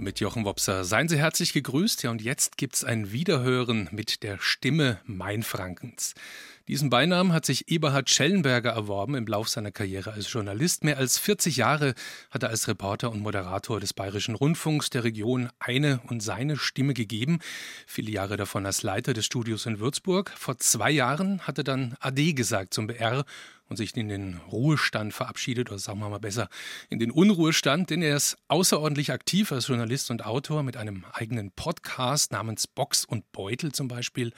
Mit Jochen Wopser. Seien Sie herzlich gegrüßt. Ja, und jetzt gibt's ein Wiederhören mit der Stimme Mainfrankens. Diesen Beinamen hat sich Eberhard Schellenberger erworben im Lauf seiner Karriere als Journalist. Mehr als 40 Jahre hat er als Reporter und Moderator des Bayerischen Rundfunks der Region eine und seine Stimme gegeben. Viele Jahre davon als Leiter des Studios in Würzburg. Vor zwei Jahren hat er dann Ade gesagt zum BR und sich in den Ruhestand verabschiedet, oder sagen wir mal besser, in den Unruhestand, denn er ist außerordentlich aktiv als Journalist und Autor mit einem eigenen Podcast namens Box und Beutel zum Beispiel.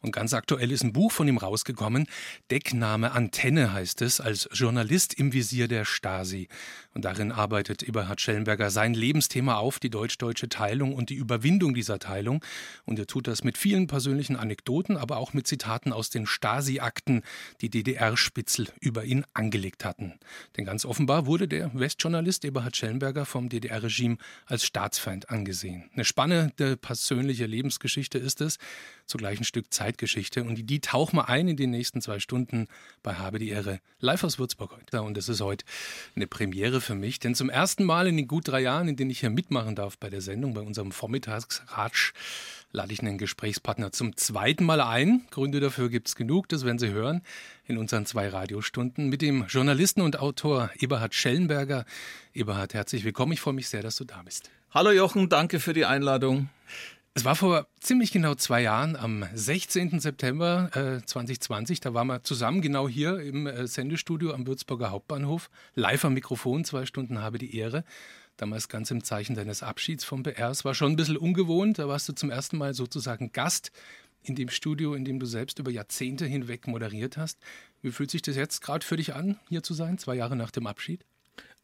Und ganz aktuell ist ein Buch von ihm rausgekommen. Deckname Antenne heißt es, als Journalist im Visier der Stasi. Und darin arbeitet Eberhard Schellenberger sein Lebensthema auf, die deutsch-deutsche Teilung und die Überwindung dieser Teilung. Und er tut das mit vielen persönlichen Anekdoten, aber auch mit Zitaten aus den Stasi-Akten, die DDR-Spitzel über ihn angelegt hatten. Denn ganz offenbar wurde der Westjournalist Eberhard Schellenberger vom DDR-Regime als Staatsfeind angesehen. Eine spannende persönliche Lebensgeschichte ist es, zugleich ein Stück Zeitgeschichte. Und die, tauchen wir ein in den nächsten zwei Stunden bei Habe die Ehre live aus Würzburg heute. Und es ist heute eine Premiere für mich, denn zum ersten Mal in den gut drei Jahren, in denen ich hier mitmachen darf bei der Sendung, bei unserem Vormittagsratsch, lade ich einen Gesprächspartner zum zweiten Mal ein. Gründe dafür gibt es genug, das werden Sie hören in unseren zwei Radiostunden mit dem Journalisten und Autor Eberhard Schellenberger. Eberhard, herzlich willkommen. Ich freue mich sehr, dass du da bist. Hallo Jochen, danke für die Einladung. Es war vor ziemlich genau zwei Jahren, am 16. September äh, 2020. Da waren wir zusammen genau hier im äh, Sendestudio am Würzburger Hauptbahnhof. Live am Mikrofon, zwei Stunden habe die Ehre. Damals ganz im Zeichen deines Abschieds vom BR. Es war schon ein bisschen ungewohnt. Da warst du zum ersten Mal sozusagen Gast in dem Studio, in dem du selbst über Jahrzehnte hinweg moderiert hast. Wie fühlt sich das jetzt gerade für dich an, hier zu sein, zwei Jahre nach dem Abschied?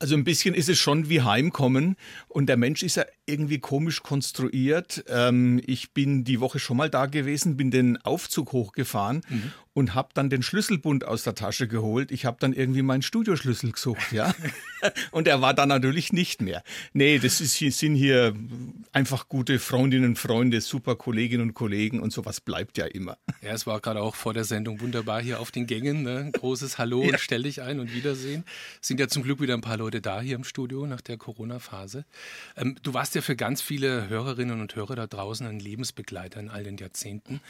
Also ein bisschen ist es schon wie Heimkommen und der Mensch ist ja irgendwie komisch konstruiert. Ähm, ich bin die Woche schon mal da gewesen, bin den Aufzug hochgefahren mhm. und habe dann den Schlüsselbund aus der Tasche geholt. Ich habe dann irgendwie meinen Studioschlüssel gesucht, ja. und er war dann natürlich nicht mehr. Nee, das ist, sind hier einfach gute Freundinnen und Freunde, super Kolleginnen und Kollegen und sowas bleibt ja immer. Ja, es war gerade auch vor der Sendung wunderbar hier auf den Gängen. Ne? Großes Hallo ja. und stell dich ein und Wiedersehen. Sind ja zum Glück wieder ein paar Leute da hier im Studio nach der Corona-Phase. Ähm, du warst ja für ganz viele Hörerinnen und Hörer da draußen ein Lebensbegleiter in all den Jahrzehnten.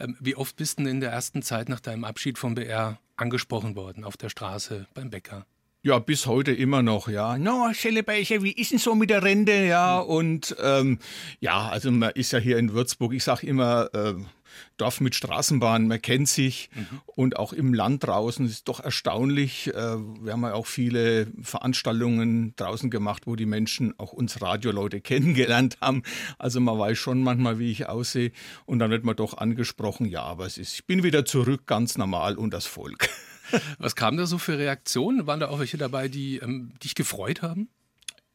Ähm, wie oft bist du in der ersten Zeit nach deinem Abschied vom BR angesprochen worden, auf der Straße, beim Bäcker? Ja, bis heute immer noch, ja. No, Schellebeicher, wie ist denn so mit der Rente, ja? Und ähm, ja, also man ist ja hier in Würzburg, ich sag immer, äh, Dorf mit Straßenbahn, man kennt sich mhm. und auch im Land draußen ist doch erstaunlich. Äh, wir haben ja auch viele Veranstaltungen draußen gemacht, wo die Menschen auch uns Radioleute kennengelernt haben. Also man weiß schon manchmal, wie ich aussehe und dann wird man doch angesprochen, ja, aber es ist, ich bin wieder zurück, ganz normal und das Volk. Was kam da so für Reaktionen? Waren da auch welche dabei, die ähm, dich gefreut haben?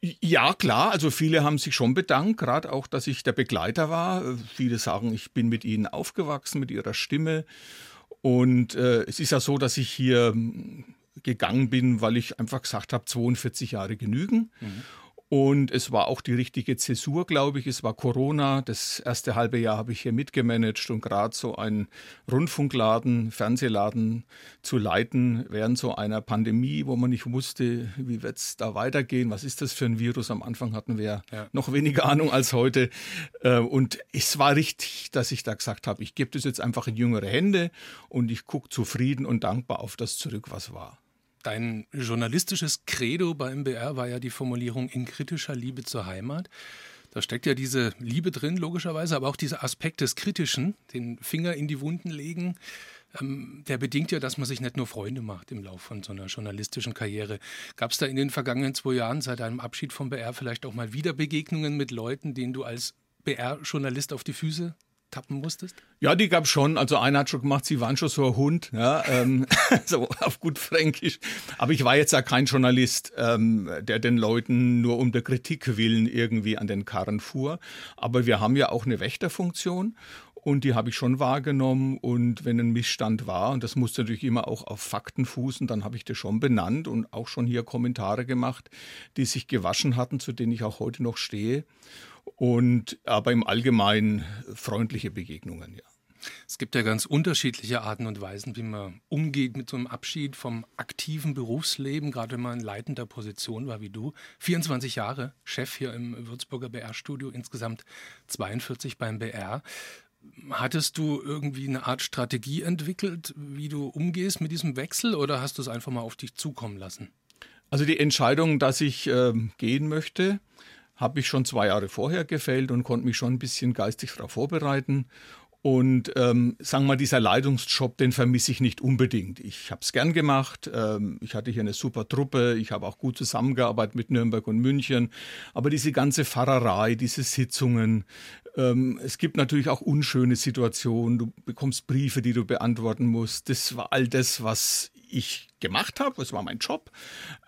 Ja, klar. Also viele haben sich schon bedankt, gerade auch, dass ich der Begleiter war. Viele sagen, ich bin mit ihnen aufgewachsen, mit ihrer Stimme. Und äh, es ist ja so, dass ich hier hm, gegangen bin, weil ich einfach gesagt habe, 42 Jahre genügen. Mhm. Und es war auch die richtige Zäsur, glaube ich. Es war Corona. Das erste halbe Jahr habe ich hier mitgemanagt und gerade so einen Rundfunkladen, Fernsehladen zu leiten während so einer Pandemie, wo man nicht wusste, wie wird es da weitergehen. Was ist das für ein Virus? Am Anfang hatten wir ja. noch weniger Ahnung als heute. Äh, und es war richtig, dass ich da gesagt habe, ich gebe das jetzt einfach in jüngere Hände und ich gucke zufrieden und dankbar auf das zurück, was war. Dein journalistisches Credo beim BR war ja die Formulierung in kritischer Liebe zur Heimat. Da steckt ja diese Liebe drin, logischerweise, aber auch dieser Aspekt des Kritischen, den Finger in die Wunden legen, ähm, der bedingt ja, dass man sich nicht nur Freunde macht im Laufe von so einer journalistischen Karriere. Gab es da in den vergangenen zwei Jahren seit deinem Abschied vom BR vielleicht auch mal wieder Begegnungen mit Leuten, denen du als BR-Journalist auf die Füße tappen musstest? Ja, die gab schon. Also einer hat schon gemacht, sie waren schon so ein Hund, ja, ähm, so auf gut Fränkisch. Aber ich war jetzt ja kein Journalist, ähm, der den Leuten nur um der Kritik willen irgendwie an den Karren fuhr. Aber wir haben ja auch eine Wächterfunktion und die habe ich schon wahrgenommen. Und wenn ein Missstand war, und das musste natürlich immer auch auf Fakten fußen, dann habe ich das schon benannt und auch schon hier Kommentare gemacht, die sich gewaschen hatten, zu denen ich auch heute noch stehe und aber im Allgemeinen freundliche Begegnungen, ja. Es gibt ja ganz unterschiedliche Arten und Weisen, wie man umgeht mit so einem Abschied vom aktiven Berufsleben, gerade wenn man in leitender Position war wie du. 24 Jahre Chef hier im Würzburger BR-Studio, insgesamt 42 beim BR. Hattest du irgendwie eine Art Strategie entwickelt, wie du umgehst mit diesem Wechsel oder hast du es einfach mal auf dich zukommen lassen? Also die Entscheidung, dass ich äh, gehen möchte, habe ich schon zwei Jahre vorher gefällt und konnte mich schon ein bisschen geistig darauf vorbereiten. Und ähm, sagen wir mal, dieser Leitungsjob, den vermisse ich nicht unbedingt. Ich habe es gern gemacht. Ähm, ich hatte hier eine super Truppe. Ich habe auch gut zusammengearbeitet mit Nürnberg und München. Aber diese ganze Pfarrerei, diese Sitzungen, ähm, es gibt natürlich auch unschöne Situationen. Du bekommst Briefe, die du beantworten musst. Das war all das, was ich gemacht habe, das war mein Job,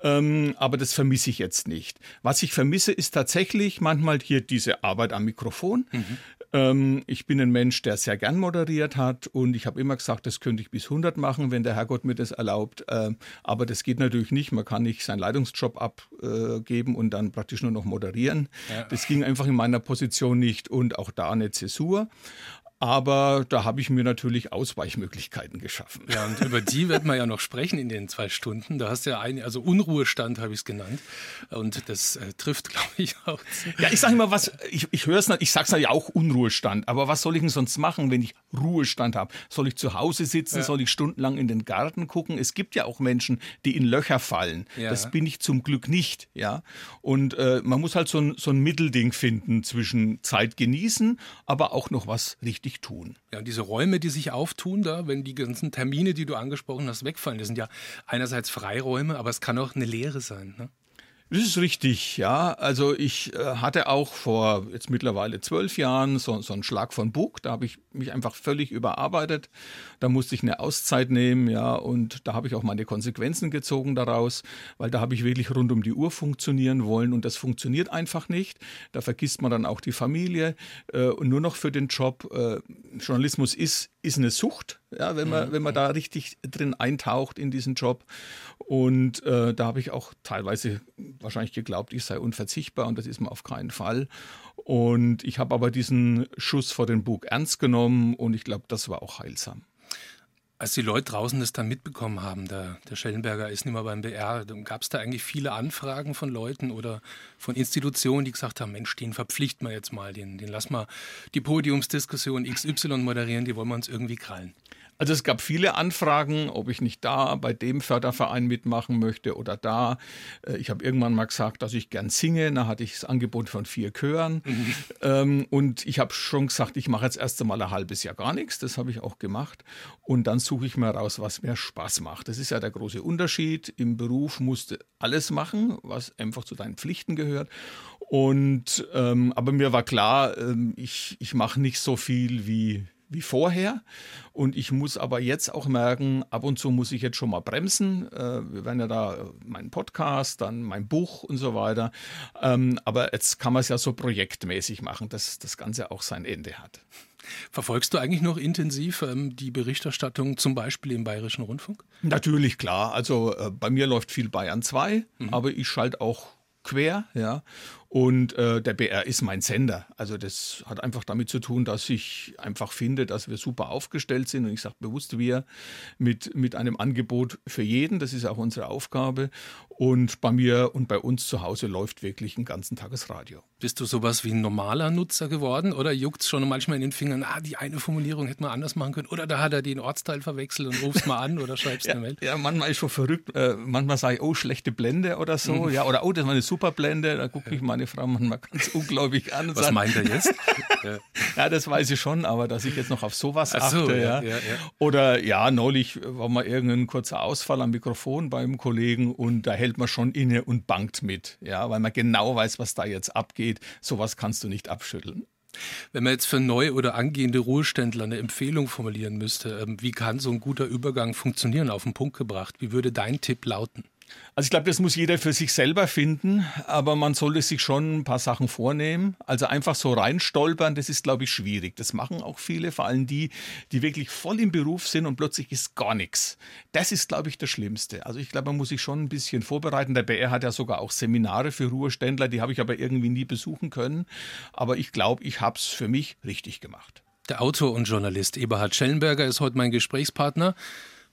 ähm, aber das vermisse ich jetzt nicht. Was ich vermisse, ist tatsächlich manchmal hier diese Arbeit am Mikrofon. Mhm. Ähm, ich bin ein Mensch, der sehr gern moderiert hat und ich habe immer gesagt, das könnte ich bis 100 machen, wenn der Herrgott mir das erlaubt. Ähm, aber das geht natürlich nicht. Man kann nicht seinen Leitungsjob abgeben und dann praktisch nur noch moderieren. Ja. Das ging einfach in meiner Position nicht und auch da eine Zäsur. Aber da habe ich mir natürlich Ausweichmöglichkeiten geschaffen. Ja, und über die wird man ja noch sprechen in den zwei Stunden. Da hast du ja ein, also Unruhestand habe ich es genannt. Und das äh, trifft, glaube ich, auch. Ja, ich sage immer was, ich, ich höre es, ich sage es ja auch Unruhestand. Aber was soll ich denn sonst machen, wenn ich Ruhestand habe? Soll ich zu Hause sitzen? Ja. Soll ich stundenlang in den Garten gucken? Es gibt ja auch Menschen, die in Löcher fallen. Ja. Das bin ich zum Glück nicht. Ja, und äh, man muss halt so ein, so ein Mittelding finden zwischen Zeit genießen, aber auch noch was richtig richtig tun. Ja, und diese Räume, die sich auftun da, wenn die ganzen Termine, die du angesprochen hast, wegfallen, das sind ja einerseits Freiräume, aber es kann auch eine Leere sein. Ne? Das ist richtig, ja. Also ich äh, hatte auch vor jetzt mittlerweile zwölf Jahren so, so einen Schlag von Bug. Da habe ich mich einfach völlig überarbeitet. Da musste ich eine Auszeit nehmen, ja. Und da habe ich auch meine Konsequenzen gezogen daraus, weil da habe ich wirklich rund um die Uhr funktionieren wollen und das funktioniert einfach nicht. Da vergisst man dann auch die Familie äh, und nur noch für den Job. Äh, Journalismus ist, ist eine Sucht, ja, wenn man, mhm. wenn man da richtig drin eintaucht in diesen Job. Und äh, da habe ich auch teilweise wahrscheinlich geglaubt, ich sei unverzichtbar und das ist man auf keinen Fall. Und ich habe aber diesen Schuss vor den Bug ernst genommen und ich glaube, das war auch heilsam. Als die Leute draußen das dann mitbekommen haben, der, der Schellenberger ist nicht mehr beim BR, gab es da eigentlich viele Anfragen von Leuten oder von Institutionen, die gesagt haben, Mensch, den verpflichten wir jetzt mal, den, den lass mal die Podiumsdiskussion XY moderieren, die wollen wir uns irgendwie krallen. Also es gab viele Anfragen, ob ich nicht da bei dem Förderverein mitmachen möchte oder da. Äh, ich habe irgendwann mal gesagt, dass ich gern singe. Da hatte ich das Angebot von vier Chören. Mhm. Ähm, und ich habe schon gesagt, ich mache jetzt erst einmal ein halbes Jahr gar nichts. Das habe ich auch gemacht. Und dann suche ich mir raus, was mir Spaß macht. Das ist ja der große Unterschied. Im Beruf musst du alles machen, was einfach zu deinen Pflichten gehört. Und ähm, aber mir war klar, ähm, ich, ich mache nicht so viel wie wie vorher. Und ich muss aber jetzt auch merken, ab und zu muss ich jetzt schon mal bremsen. Äh, wir werden ja da äh, mein Podcast, dann mein Buch und so weiter. Ähm, aber jetzt kann man es ja so projektmäßig machen, dass das Ganze auch sein Ende hat. Verfolgst du eigentlich noch intensiv ähm, die Berichterstattung zum Beispiel im Bayerischen Rundfunk? Natürlich, klar. Also äh, bei mir läuft viel Bayern 2, mhm. aber ich schalte auch quer, ja. Und äh, der BR ist mein Sender. Also das hat einfach damit zu tun, dass ich einfach finde, dass wir super aufgestellt sind. Und ich sage bewusst wir mit, mit einem Angebot für jeden. Das ist auch unsere Aufgabe. Und bei mir und bei uns zu Hause läuft wirklich ein ganzen Tages Radio. Bist du sowas wie ein normaler Nutzer geworden oder juckt es schon manchmal in den Fingern, ah, die eine Formulierung hätte man anders machen können oder da hat er den Ortsteil verwechselt und rufst mal an oder schreibst ja, eine Mail? Ja, manchmal ist schon verrückt. Äh, manchmal sage ich, oh, schlechte Blende oder so. Mhm. Ja, oder oh, das war eine super Blende. Da gucke ich meine Frau manchmal ganz unglaublich an. Was sagt, meint er jetzt? ja, das weiß ich schon, aber dass ich jetzt noch auf sowas Ach achte. ja, ja. Ja, Oder ja, neulich war mal irgendein kurzer Ausfall am Mikrofon beim Kollegen und da hält man schon inne und bangt mit. Ja, weil man genau weiß, was da jetzt abgeht geht. Sowas kannst du nicht abschütteln. Wenn man jetzt für neu oder angehende Ruheständler eine Empfehlung formulieren müsste, ähm, wie kann so ein guter Übergang funktionieren, auf den Punkt gebracht? Wie würde dein Tipp lauten? Also ich glaube, das muss jeder für sich selber finden, aber man sollte sich schon ein paar Sachen vornehmen. Also einfach so reinstolpern, das ist, glaube ich, schwierig. Das machen auch viele, vor allem die, die wirklich voll im Beruf sind und plötzlich ist gar nichts. Das ist, glaube ich, das Schlimmste. Also ich glaube, man muss sich schon ein bisschen vorbereiten. Der BR hat ja sogar auch Seminare für Ruheständler, die habe ich aber irgendwie nie besuchen können. Aber ich glaube, ich habe es für mich richtig gemacht. Der Autor und Journalist Eberhard Schellenberger ist heute mein Gesprächspartner.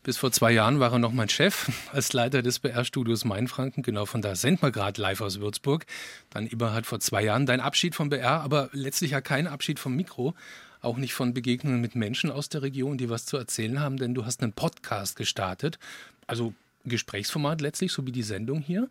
Bis vor zwei Jahren war er noch mein Chef als Leiter des BR-Studios Mainfranken. Genau von da senden wir gerade live aus Würzburg. Dann Eberhard vor zwei Jahren dein Abschied vom BR, aber letztlich ja kein Abschied vom Mikro. Auch nicht von Begegnungen mit Menschen aus der Region, die was zu erzählen haben, denn du hast einen Podcast gestartet. Also Gesprächsformat letztlich, so wie die Sendung hier.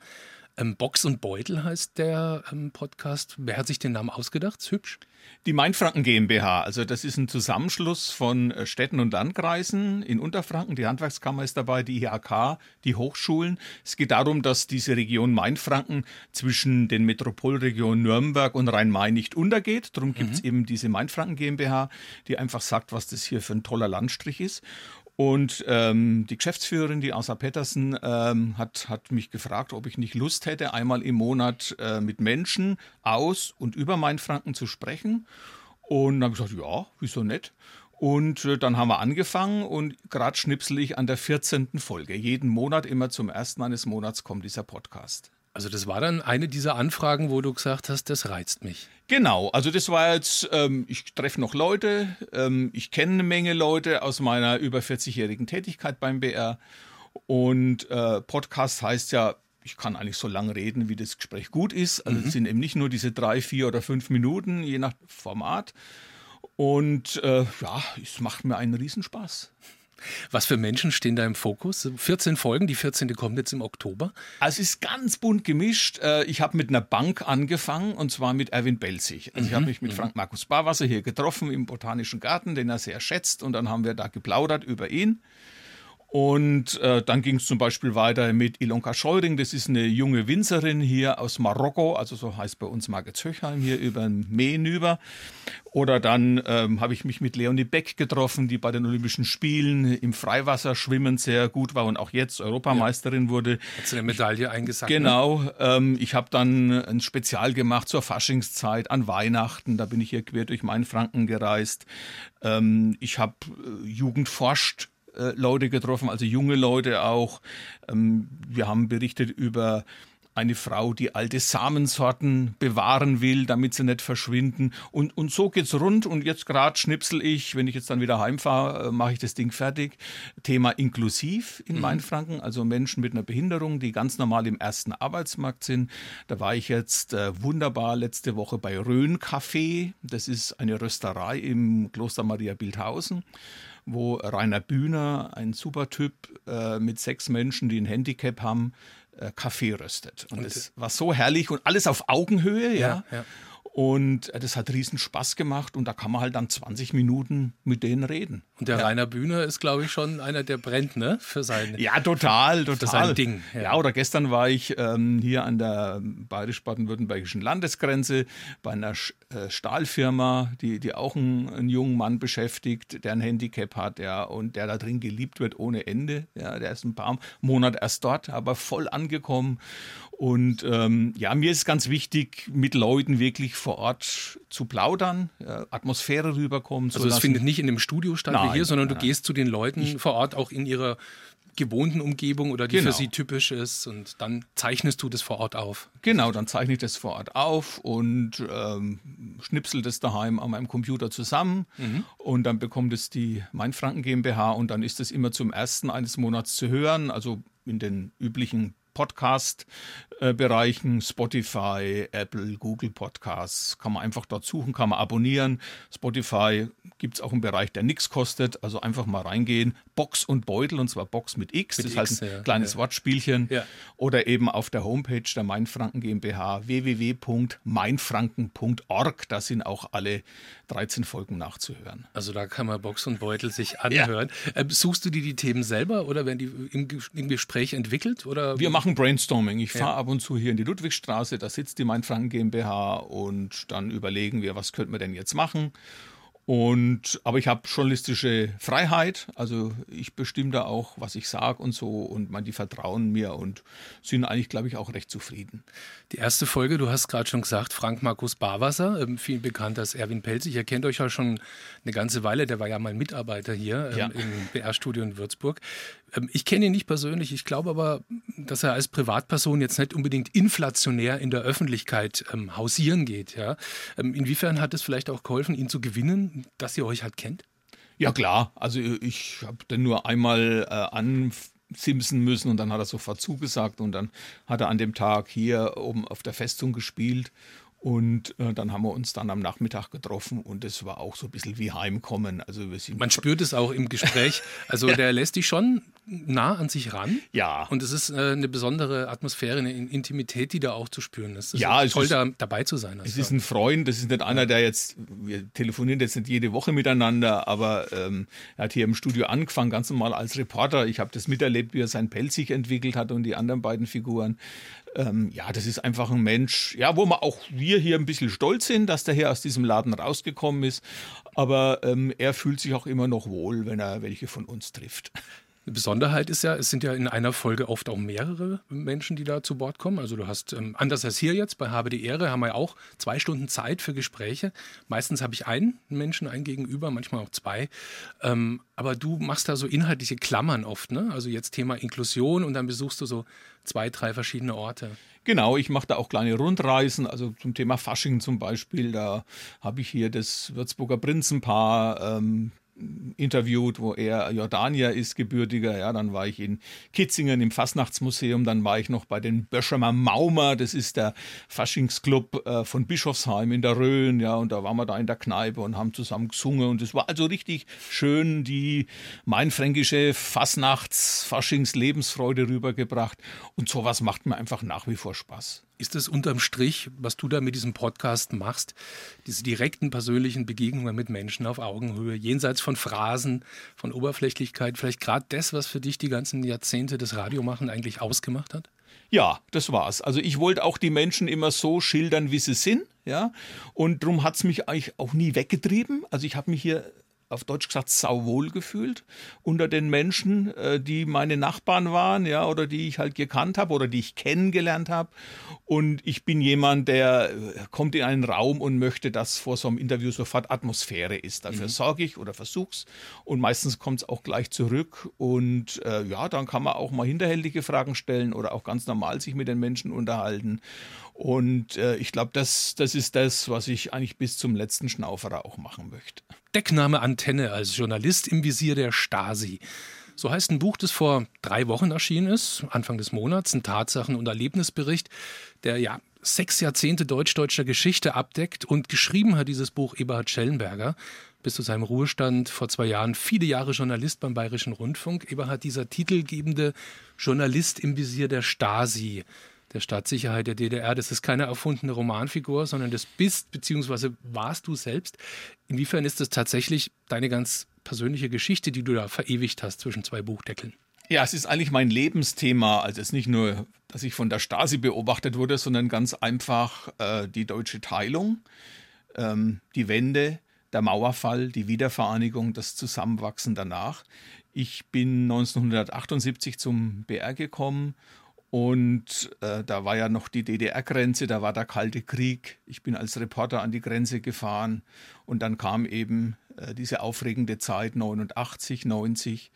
Ähm, Box und Beutel heißt der ähm, Podcast. Wer hat sich den Namen ausgedacht? Ist hübsch. Die Mainfranken GmbH, also das ist ein Zusammenschluss von äh, Städten und Landkreisen in Unterfranken. Die Handwerkskammer ist dabei, die IHK, die Hochschulen. Es geht darum, dass diese Region Mainfranken zwischen den Metropolregionen Nürnberg und Rhein-Main nicht untergeht. Darum gibt es mhm. eben diese Mainfranken GmbH, die einfach sagt, was das hier für ein toller Landstrich ist. Und ähm, die Geschäftsführerin, die Asa Pettersen, ähm, hat, hat mich gefragt, ob ich nicht Lust hätte, einmal im Monat äh, mit Menschen aus und über Mainfranken zu sprechen. Und dann habe ich gesagt, ja, wieso nicht? Und äh, dann haben wir angefangen und gerade schnipsel ich an der 14. Folge. Jeden Monat, immer zum ersten eines Monats kommt dieser Podcast. Also das war dann eine dieser Anfragen, wo du gesagt hast, das reizt mich. Genau, also das war jetzt, ähm, ich treffe noch Leute, ähm, ich kenne eine Menge Leute aus meiner über 40-jährigen Tätigkeit beim BR und äh, Podcast heißt ja, ich kann eigentlich so lange reden, wie das Gespräch gut ist. Also mhm. es sind eben nicht nur diese drei, vier oder fünf Minuten, je nach Format. Und äh, ja, es macht mir einen Riesenspaß. Was für Menschen stehen da im Fokus? 14 Folgen, die 14. kommt jetzt im Oktober. Also es ist ganz bunt gemischt. Äh, ich habe mit einer Bank angefangen und zwar mit Erwin Belzig. Also mhm. ich habe mich mit mhm. Frank Markus Barwasser hier getroffen im Botanischen Garten, den er sehr schätzt und dann haben wir da geplaudert über ihn. Und äh, dann ging es zum Beispiel weiter mit Ilonka Scheuring. Das ist eine junge Winzerin hier aus Marokko, also so heißt bei uns Marke Zöchheim, hier über den Main über. Oder dann ähm, habe ich mich mit Leonie Beck getroffen, die bei den Olympischen Spielen im Freiwasser schwimmen sehr gut war und auch jetzt Europameisterin ja. wurde. Hat sie eine Medaille eingesackt? Ne? Genau. Ähm, ich habe dann ein Spezial gemacht zur Faschingszeit, an Weihnachten. Da bin ich hier quer durch Mainfranken gereist. Ähm, ich habe äh, Jugend forscht äh, Leute getroffen, also junge Leute auch. Ähm, wir haben berichtet über eine Frau, die alte Samensorten bewahren will, damit sie nicht verschwinden. Und, und so geht's rund. Und jetzt gerade schnipsel ich, wenn ich jetzt dann wieder heimfahre, äh, mache ich das Ding fertig. Thema inklusiv in mhm. Mainfranken, also Menschen mit einer Behinderung, die ganz normal im ersten Arbeitsmarkt sind. Da war ich jetzt äh, wunderbar letzte Woche bei Rhön Café. Das ist eine Rösterei im Kloster Maria Bildhausen wo Rainer Bühner, ein super Typ äh, mit sechs Menschen, die ein Handicap haben, äh, Kaffee röstet. Und, das war so herrlich und alles auf Augenhöhe, ja. ja, ja. Und äh, das hat riesen Spaß gemacht und da kann man halt dann 20 Minuten mit denen reden. Und der ja. Rainer Bühner ist, glaube ich, schon einer, der brennt, ne? Für sein, ja, total, total. Für sein Ding. Ja. ja, oder gestern war ich ähm, hier an der bayerisch-baden-württembergischen Landesgrenze bei einer äh, Stahlfirma, die, die auch einen, einen, jungen Mann beschäftigt, der ein Handicap hat, ja, und der da drin geliebt wird ohne Ende. Ja, der ist ein paar Monate erst dort, aber voll angekommen. Und ähm, ja, mir ist ganz wichtig, mit Leuten wirklich vor Ort zu plaudern, äh, Atmosphäre rüberkommt. Also es findet nicht in dem Studio statt nein, wie hier, sondern nein, du gehst zu den Leuten ich, vor Ort auch in ihrer gewohnten Umgebung oder die genau. für sie typisch ist und dann zeichnest du das vor Ort auf. Genau, dann zeichne ich das vor Ort auf und ähm, schnipsel das daheim an meinem Computer zusammen mhm. und dann bekommt es die Mainfranken GmbH und dann ist es immer zum ersten eines Monats zu hören, also in den üblichen Podcast-Bereichen, Spotify, Apple, Google Podcasts, kann man einfach dort suchen, kann man abonnieren. Spotify gibt es auch einen Bereich, der nichts kostet, also einfach mal reingehen. Box und Beutel, und zwar Box mit X, mit das ist halt ein ja, kleines ja. Wortspielchen. Ja. Oder eben auf der Homepage der Mainfranken GmbH www.mainfranken.org, da sind auch alle 13 Folgen nachzuhören. Also da kann man Box und Beutel sich anhören. Äh, suchst du dir die Themen selber oder werden die im, im Gespräch entwickelt? Oder? Wir machen machen Brainstorming. Ich fahre ja. ab und zu hier in die Ludwigstraße, da sitzt die Mainfranken GmbH und dann überlegen wir, was könnten wir denn jetzt machen. Und, aber ich habe journalistische Freiheit, also ich bestimme da auch, was ich sage und so und man, die vertrauen mir und sind eigentlich, glaube ich, auch recht zufrieden. Die erste Folge, du hast gerade schon gesagt, Frank Markus Barwasser, ähm, viel bekannt als Erwin Pelzig. Ihr kennt euch ja schon eine ganze Weile, der war ja mal Mitarbeiter hier ähm, ja. im BR-Studio in Würzburg. Ähm, ich kenne ihn nicht persönlich, ich glaube aber, dass er als Privatperson jetzt nicht unbedingt inflationär in der Öffentlichkeit ähm, hausieren geht. Ja? Ähm, inwiefern hat es vielleicht auch geholfen, ihn zu gewinnen, dass ihr euch halt kennt? Ja klar, also ich habe dann nur einmal äh, ansimsen müssen und dann hat er sofort zugesagt und dann hat er an dem Tag hier oben auf der Festung gespielt und äh, dann haben wir uns dann am Nachmittag getroffen und es war auch so ein bisschen wie Heimkommen. Also wir sind Man spürt es auch im Gespräch. Also der lässt dich schon nah an sich ran. Ja. Und es ist äh, eine besondere Atmosphäre, eine Intimität, die da auch zu spüren ist. Es ja, ist toll, ist, da dabei zu sein. Es ist ein Freund, das ist nicht einer, der jetzt, wir telefonieren jetzt nicht jede Woche miteinander, aber ähm, er hat hier im Studio angefangen, ganz normal als Reporter. Ich habe das miterlebt, wie er sein Pelz sich entwickelt hat und die anderen beiden Figuren. Ähm, ja, das ist einfach ein Mensch, ja, wo wir auch wir hier ein bisschen stolz sind, dass der hier aus diesem Laden rausgekommen ist. Aber ähm, er fühlt sich auch immer noch wohl, wenn er welche von uns trifft. Eine Besonderheit ist ja, es sind ja in einer Folge oft auch mehrere Menschen, die da zu Bord kommen. Also du hast, ähm, anders als hier jetzt, bei Habe die Ehre haben wir auch zwei Stunden Zeit für Gespräche. Meistens habe ich einen Menschen, einen gegenüber, manchmal auch zwei. Ähm, aber du machst da so inhaltliche Klammern oft, ne? Also jetzt Thema Inklusion und dann besuchst du so zwei, drei verschiedene Orte. Genau, ich mache da auch kleine Rundreisen, also zum Thema Fasching zum Beispiel. Da habe ich hier das Würzburger Prinzenpaar ähm, interviewt, wo er Jordanier ist, gebürtiger. Ja, dann war ich in Kitzingen im Fastnachtsmuseum, dann war ich noch bei den Böschemer Maumer, das ist der Faschingsclub äh, von Bischofsheim in der Rhön, ja, und da waren wir da in der Kneipe und haben zusammen gesungen und es war also richtig schön, die mainfränkische Fastnachts-, Faschings-Lebensfreude rübergebracht und sowas macht mir einfach nach wie vor Spaß. Ist es unterm Strich, was du da mit diesem Podcast machst, diese direkten persönlichen Begegnungen mit Menschen auf Augenhöhe, jenseits von Phrasen, von Oberflächlichkeit, vielleicht gerade das, was für dich die ganzen Jahrzehnte des Radiomachen eigentlich ausgemacht hat? Ja, das war's. Also ich wollte auch die Menschen immer so schildern, wie sie sind, ja. Und darum hat es mich eigentlich auch nie weggetrieben. Also ich habe mich hier auf Deutsch gesagt, sauwohl gefühlt unter den Menschen, äh, die meine Nachbarn waren, ja, oder die ich halt gekannt habe oder die ich kennengelernt habe. Und ich bin jemand, der äh, kommt in einen Raum und möchte, dass vor so einem Interview sofort Atmosphäre ist. Dafür mhm. sorge ich oder versuch's. Und meistens kommt es auch gleich zurück. Und äh, ja, dann kann man auch mal hinterhältige Fragen stellen oder auch ganz normal sich mit den Menschen unterhalten. Und äh, ich glaube, das, das ist das, was ich eigentlich bis zum letzten Schnauferer auch machen möchte. Deckname Antenne als Journalist im Visier der Stasi. So heißt ein Buch, das vor drei Wochen erschienen ist, Anfang des Monats, ein Tatsachen- und Erlebnisbericht, der ja sechs Jahrzehnte deutsch-deutscher Geschichte abdeckt und geschrieben hat dieses Buch Eberhard Schellenberger. Bis zu seinem Ruhestand vor zwei Jahren viele Jahre Journalist beim Bayerischen Rundfunk. Eberhard, dieser titelgebende Journalist im Visier der Stasi der Staatssicherheit der DDR. Das ist keine erfundene Romanfigur, sondern das bist bzw. warst du selbst. Inwiefern ist das tatsächlich deine ganz persönliche Geschichte, die du da verewigt hast zwischen zwei Buchdeckeln? Ja, es ist eigentlich mein Lebensthema. Also es ist nicht nur, dass ich von der Stasi beobachtet wurde, sondern ganz einfach äh, die deutsche Teilung, ähm, die Wende, der Mauerfall, die Wiedervereinigung, das Zusammenwachsen danach. Ich bin 1978 zum BR gekommen und äh, da war ja noch die DDR-Grenze, da war der Kalte Krieg. Ich bin als Reporter an die Grenze gefahren und dann kam eben äh, diese aufregende Zeit 89, 90.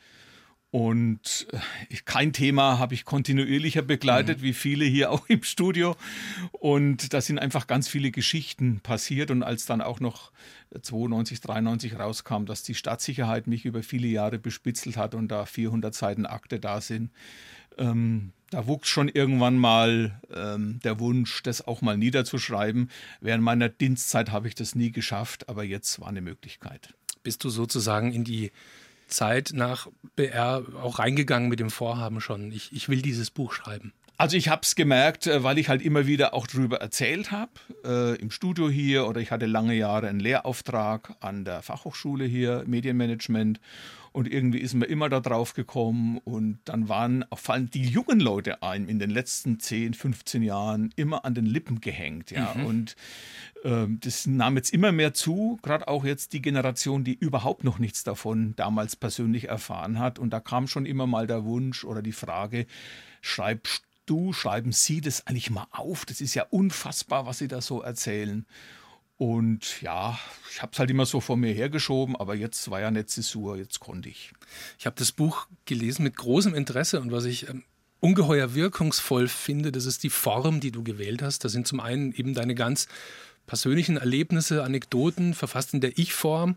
Und äh, kein Thema habe ich kontinuierlicher begleitet, mhm. wie viele hier auch im Studio. Und da sind einfach ganz viele Geschichten passiert. Und als dann auch noch 92, 93 rauskam, dass die Stadtsicherheit mich über viele Jahre bespitzelt hat und da 400 Seiten Akte da sind, ähm, da wuchs schon irgendwann mal ähm, der Wunsch, das auch mal niederzuschreiben. Während meiner Dienstzeit habe ich das nie geschafft, aber jetzt war eine Möglichkeit. Bist du sozusagen in die Zeit nach BR auch reingegangen mit dem Vorhaben schon, ich, ich will dieses Buch schreiben? Also ich habe es gemerkt, äh, weil ich halt immer wieder auch darüber erzählt habe, äh, im Studio hier oder ich hatte lange Jahre einen Lehrauftrag an der Fachhochschule hier, Medienmanagement und irgendwie ist man immer da drauf gekommen und dann waren vor allem die jungen Leute einem in den letzten 10, 15 Jahren immer an den Lippen gehängt. Ja. Mhm. Und äh, das nahm jetzt immer mehr zu, gerade auch jetzt die Generation, die überhaupt noch nichts davon damals persönlich erfahren hat. Und da kam schon immer mal der Wunsch oder die Frage, schreibst du, schreiben Sie das eigentlich mal auf? Das ist ja unfassbar, was Sie da so erzählen. Und ja, ich habe es halt immer so vor mir hergeschoben, aber jetzt war ja eine Zäsur, jetzt konnte ich. Ich habe das Buch gelesen mit großem Interesse und was ich ähm, ungeheuer wirkungsvoll finde, das ist die Form, die du gewählt hast. Das sind zum einen eben deine ganz persönlichen Erlebnisse, Anekdoten, verfasst in der Ich-Form.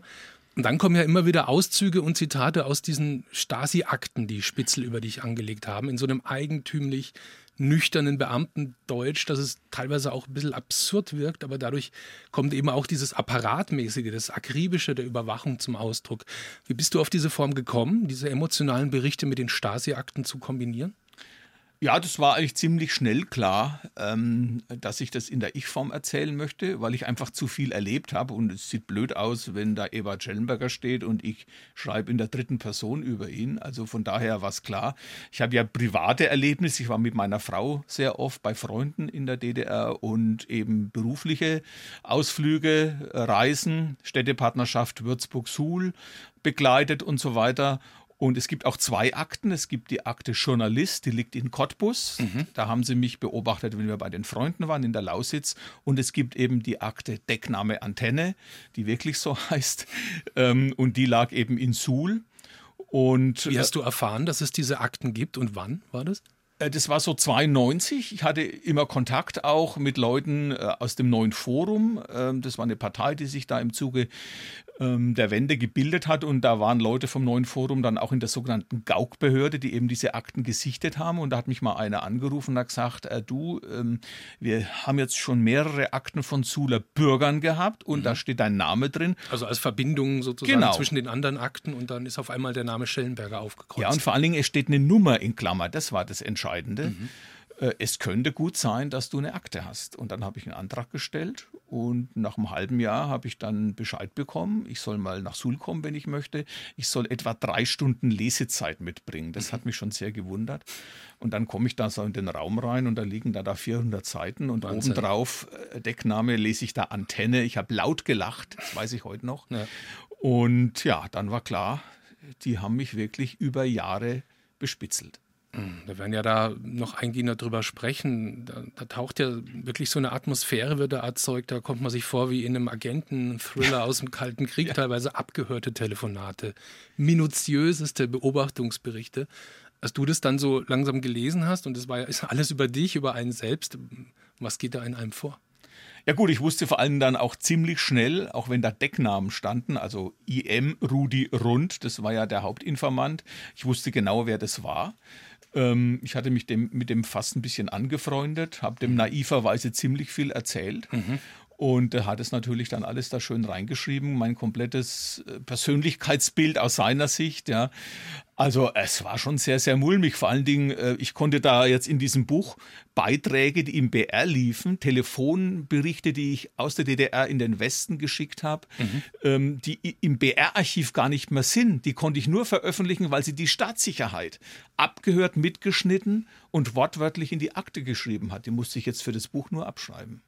Und dann kommen ja immer wieder Auszüge und Zitate aus diesen Stasi-Akten, die Spitzel über dich angelegt haben, in so einem eigentümlich nüchternen Beamtendeutsch, dass es teilweise auch ein bisschen absurd wirkt, aber dadurch kommt eben auch dieses Apparatmäßige, das Akribische der Überwachung zum Ausdruck. Wie bist du auf diese Form gekommen, diese emotionalen Berichte mit den Stasi-Akten zu kombinieren? Ja, das war eigentlich ziemlich schnell klar, ähm, dass ich das in der Ich-Form erzählen möchte, weil ich einfach zu viel erlebt habe. Und es sieht blöd aus, wenn da Eva Schellenberger steht und ich schreibe in der dritten Person über ihn. Also von daher war es klar. Ich habe ja private Erlebnisse. Ich war mit meiner Frau sehr oft bei Freunden in der DDR und eben berufliche Ausflüge, Reisen, Städtepartnerschaft Würzburg-Suhl begleitet und so weiter. Und es gibt auch zwei Akten. Es gibt die Akte Journalist, die liegt in Cottbus. Mhm. Da haben sie mich beobachtet, wenn wir bei den Freunden waren in der Lausitz. Und es gibt eben die Akte Deckname Antenne, die wirklich so heißt. Ähm, und die lag eben in Suhl. Und, Wie hast du erfahren, dass es diese Akten gibt und wann war das? Äh, das war so 92. Ich hatte immer Kontakt auch mit Leuten äh, aus dem neuen Forum. Ähm, das war eine Partei, die sich da im Zuge ähm, der Wende gebildet hat. Und da waren Leute vom neuen Forum dann auch in der sogenannten Gauk-Behörde, die eben diese Akten gesichtet haben. Und da hat mich mal einer angerufen und hat gesagt, äh, du, ähm, wir haben jetzt schon mehrere Akten von Zuler Bürgern gehabt und mhm. da steht dein Name drin. Also als Verbindung sozusagen genau. zwischen den anderen Akten und dann ist auf einmal der Name Schellenberger aufgekreuzt. Ja, und vor allen Dingen, es steht eine Nummer in Klammer. Das war das Entscheidende. Mhm. Äh, es könnte gut sein, dass du eine Akte hast. Und dann habe ich einen Antrag gestellt und nach einem halben Jahr habe ich dann Bescheid bekommen, ich soll mal nach Suhl kommen, wenn ich möchte. Ich soll etwa drei Stunden Lesezeit mitbringen. Das hat mich schon sehr gewundert. Und dann komme ich da so in den Raum rein und da liegen da, da 400 Seiten und Wahnsinn. obendrauf äh, Deckname lese ich da Antenne. Ich habe laut gelacht, das weiß ich heute noch. Ja. Und ja, dann war klar, die haben mich wirklich über Jahre bespitzelt. Wir werden ja da noch eingehender drüber sprechen. Da, da, taucht ja wirklich so eine Atmosphäre, wird da erzeugt. Da kommt man sich vor wie in einem Agenten-Thriller aus dem Kalten Krieg, ja. teilweise abgehörte Telefonate, minutiöseste Beobachtungsberichte. Als du das dann so langsam gelesen hast und es war ja ist alles über dich, über einen selbst, was geht da in einem vor? Ja gut, ich wusste vor allem dann auch ziemlich schnell, auch wenn da Decknamen standen, also IM Rudi Rund, das war ja der Hauptinformant, ich wusste genau, wer das war. Ähm, ich hatte mich dem, mit dem fast ein bisschen angefreundet, habe dem mhm. naiverweise ziemlich viel erzählt. Mhm. Und er hat es natürlich dann alles da schön reingeschrieben, mein komplettes äh, Persönlichkeitsbild aus seiner Sicht, ja. Also es war schon sehr, sehr mulmig. Vor allen Dingen, äh, ich konnte da jetzt in diesem Buch Beiträge, die im BR liefen, Telefonberichte, die ich aus der DDR in den Westen geschickt habe, mhm. Ähm, die im BR-Archiv gar nicht mehr sind. Die konnte ich nur veröffentlichen, weil sie die Staatssicherheit abgehört, mitgeschnitten und wortwörtlich in die Akte geschrieben hat. Die musste ich jetzt für das Buch nur abschreiben.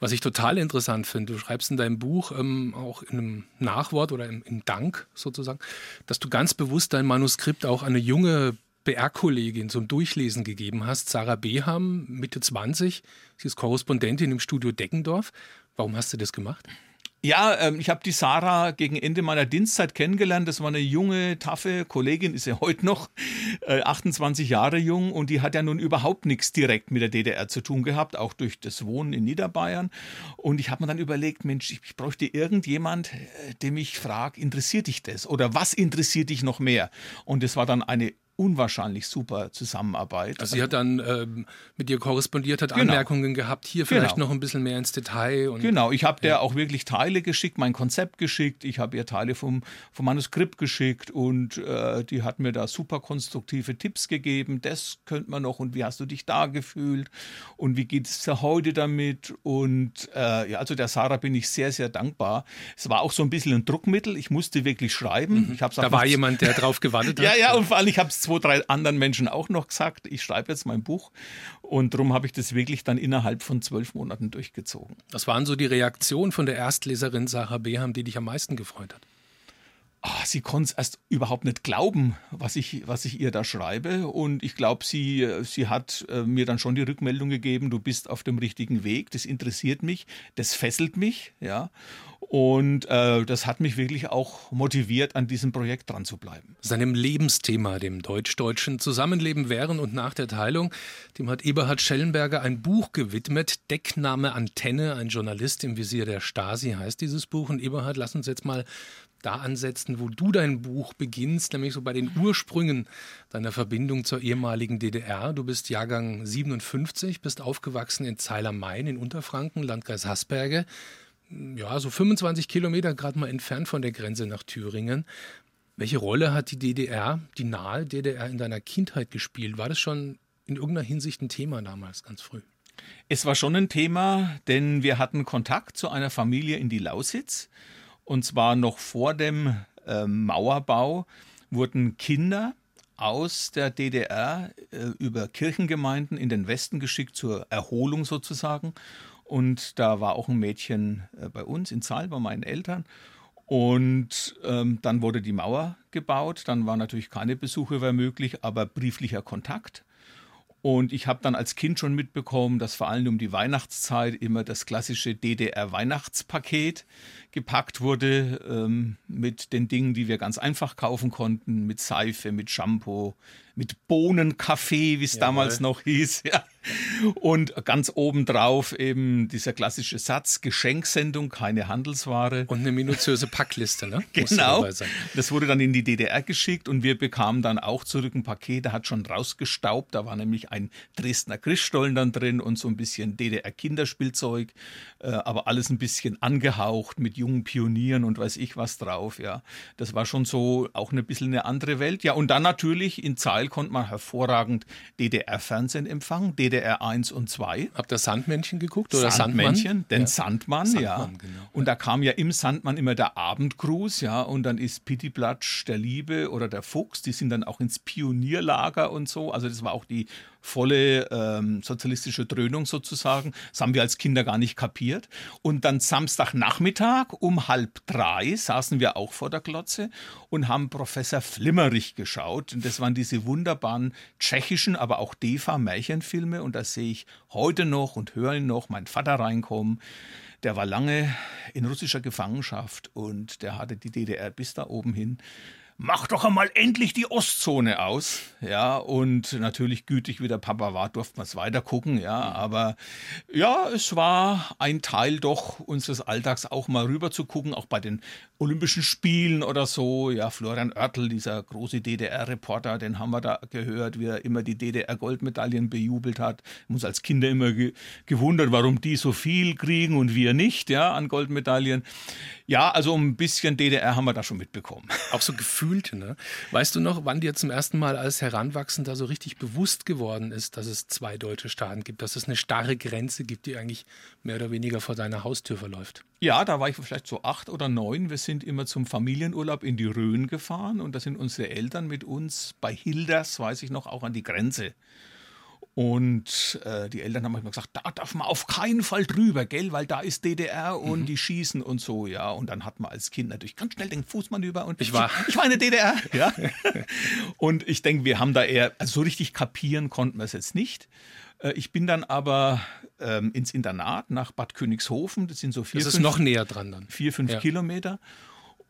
Was ich total interessant finde, du schreibst in deinem Buch ähm, auch in einem Nachwort oder im, im Dank sozusagen, dass du ganz bewusst dein Manuskript Manuskript auch eine junge BR-Kollegin zum Durchlesen gegeben hast, Sarah Beham, Mitte 20. Sie ist Korrespondentin im Studio Deckendorf. Warum hast du das gemacht? Ja, ähm, ich habe die Sarah gegen Ende meiner Dienstzeit kennengelernt. Das war eine junge, taffe Kollegin, ist ja heute noch äh, 28 Jahre jung und die hat ja nun überhaupt nichts direkt mit der DDR zu tun gehabt, auch durch das Wohnen in Niederbayern. Und ich habe mir dann überlegt, Mensch, ich, ich bräuchte irgendjemand, äh, dem ich frage, interessiert dich das? Oder was interessiert dich noch mehr? Und es war dann eine unwahrscheinlich super Zusammenarbeit. Also sie hat dann ähm, mit dir korrespondiert, hat genau. Anmerkungen gehabt, hier vielleicht genau. noch ein bisschen mehr ins Detail. Und, genau, ich habe ja. der auch wirklich Teile geschickt, mein Konzept geschickt, ich habe ihr Teile vom, vom Manuskript geschickt und äh, die hat mir da super konstruktive Tipps gegeben, das könnte man noch und wie hast du dich da gefühlt und wie geht es dir heute damit und äh, ja, also der Sarah bin ich sehr, sehr dankbar. Es war auch so ein bisschen ein Druckmittel, ich musste wirklich schreiben. Mhm. Ich da war jemand, der drauf gewartet hat. ja, ja, und vor allem, ich habe es zwei, drei anderen Menschen auch noch gesagt, ich schreibe jetzt mein Buch. Und darum habe ich das wirklich dann innerhalb von zwölf Monaten durchgezogen. Was waren so die Reaktionen von der Erstleserin Sarah Beham, die dich am meisten gefreut hat? Ach, sie konnte es erst überhaupt nicht glauben, was ich, was ich ihr da schreibe. Und ich glaube, sie, sie hat äh, mir dann schon die Rückmeldung gegeben, du bist auf dem richtigen Weg, das interessiert mich, das fesselt mich, ja. Und äh, das hat mich wirklich auch motiviert, an diesem Projekt dran zu bleiben. Seinem Lebensthema, dem deutsch-deutschen Zusammenleben während und nach der Teilung, dem hat Eberhard Schellenberger ein Buch gewidmet. Deckname Antenne, ein Journalist im Visier der Stasi heißt dieses Buch. Und Eberhard, lass uns jetzt mal da ansetzen, wo du dein Buch beginnst, nämlich so bei den Ursprüngen deiner Verbindung zur ehemaligen DDR. Du bist Jahrgang 57, bist aufgewachsen in Zeiler Main in Unterfranken, Landkreis Hasberge. Ja, so 25 Kilometer gerade mal entfernt von der Grenze nach Thüringen. Welche Rolle hat die DDR, die nahe DDR in deiner Kindheit gespielt? War das schon in irgendeiner Hinsicht ein Thema damals, ganz früh? Es war schon ein Thema, denn wir hatten Kontakt zu einer Familie in die Lausitz und zwar noch vor dem äh, Mauerbau wurden Kinder aus der DDR äh, über Kirchengemeinden in den Westen geschickt zur Erholung sozusagen. Und da war auch ein Mädchen äh, bei uns in Zahl bei meinen Eltern. Und ähm, dann wurde die Mauer gebaut. Dann waren natürlich keine Besuche mehr möglich, aber brieflicher Kontakt. Und ich habe dann als Kind schon mitbekommen, dass vor allem um die Weihnachtszeit immer das klassische DDR-Weihnachtspaket gepackt wurde ähm, mit den Dingen, die wir ganz einfach kaufen konnten, mit Seife, mit Shampoo, mit Bohnenkaffee, wie es damals noch hieß. Ja. Und ganz obendrauf eben dieser klassische Satz, Geschenksendung, keine Handelsware. Und eine minutiöse Packliste, ne? genau. Das wurde dann in die DDR geschickt und wir bekamen dann auch zurück ein Paket, der hat schon rausgestaubt. Da war nämlich ein Dresdner Christstollen dann drin und so ein bisschen DDR-Kinderspielzeug, äh, aber alles ein bisschen angehaucht mit jungen Pionieren und weiß ich was drauf, ja. Das war schon so auch ein bisschen eine andere Welt. Ja, und dann natürlich in Zahl konnte man hervorragend DDR-Fernsehen empfangen, DDR DDR 1 und 2. Habt ihr Sandmännchen geguckt oder Sandmännchen? Den ja. Sandmann, Sandmann, ja. Genau. Und da kam ja im Sandmann immer der Abendgruß, ja, und dann ist Pittiplatsch der Liebe oder der Fuchs, die sind dann auch ins Pionierlager und so. Also das war auch die volle ähm, sozialistische Dröhnung sozusagen. Das haben wir als Kinder gar nicht kapiert. Und dann Samstagnachmittag um halb drei saßen wir auch vor der Glotze und haben Professor Flimmerich geschaut. Und das waren diese wunderbaren tschechischen, aber auch DEFA-Märchenfilme. Und da sehe ich heute noch und höre noch, mein Vater reinkommen. Der war lange in russischer Gefangenschaft und der hatte die DDR bis da oben hin mach doch einmal endlich die Ostzone aus. Ja, und natürlich gütig wie der Papa war, durfte man es weiter gucken. Ja, aber ja, es war ein Teil doch unseres Alltags auch mal rüber zu gucken, auch bei den Olympischen Spielen oder so. Ja, Florian Oertel, dieser große DDR-Reporter, den haben wir da gehört, wie er immer die DDR-Goldmedaillen bejubelt hat. Uns als Kinder immer ge gewundert, warum die so viel kriegen und wir nicht, ja, an Goldmedaillen. Ja, also ein bisschen DDR haben wir da schon mitbekommen. Auch so gefühlt, ne? Weißt du noch, wann dir zum ersten Mal als Heranwachsender so richtig bewusst geworden ist, dass es zwei deutsche Staaten gibt, dass es eine starre Grenze gibt, die eigentlich mehr oder weniger vor deiner Haustür verläuft? Ja, da war ich vielleicht so acht oder neun. Wir sind immer zum Familienurlaub in die Rhön gefahren und da sind unsere Eltern mit uns bei Hilders, weiß ich noch, auch an die Grenze und äh, die Eltern haben immer gesagt, da darf man auf keinen Fall drüber, gell, weil da ist DDR und mhm. die schießen und so, ja. Und dann hat man als Kind natürlich ganz schnell den Fußmanöver und ich war, ich war in der DDR, ja. und ich denke, wir haben da eher, also so richtig kapieren konnten wir es jetzt nicht. Äh, ich bin dann aber ähm, ins Internat nach Bad Königshofen, das sind so vier, das ist fünf, noch näher dran dann. Vier, fünf ja. Kilometer.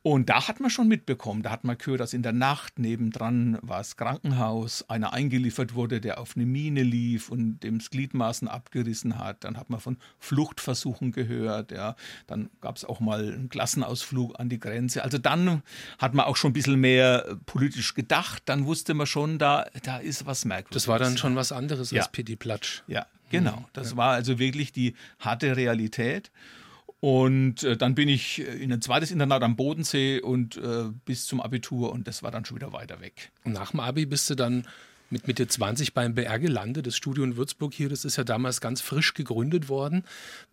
Und da hat man schon mitbekommen, da hat man gehört, dass in der Nacht nebendran war das Krankenhaus, einer eingeliefert wurde, der auf eine Mine lief und dem Gliedmaßen abgerissen hat. Dann hat man von Fluchtversuchen gehört. Ja. Dann gab es auch mal einen Klassenausflug an die Grenze. Also dann hat man auch schon ein bisschen mehr politisch gedacht. Dann wusste man schon, da, da ist was Merkwürdiges. Das war dann schon was anderes ja. als Pitti Platsch. Ja, genau. Das ja. war also wirklich die harte Realität. Und äh, dann bin ich äh, in ein zweites Internat am Bodensee und äh, bis zum Abitur und das war dann schon wieder weiter weg. Und nach dem Abi bist du dann mit Mitte 20 beim BR gelandet, das Studio in Würzburg hier, das ist ja damals ganz frisch gegründet worden.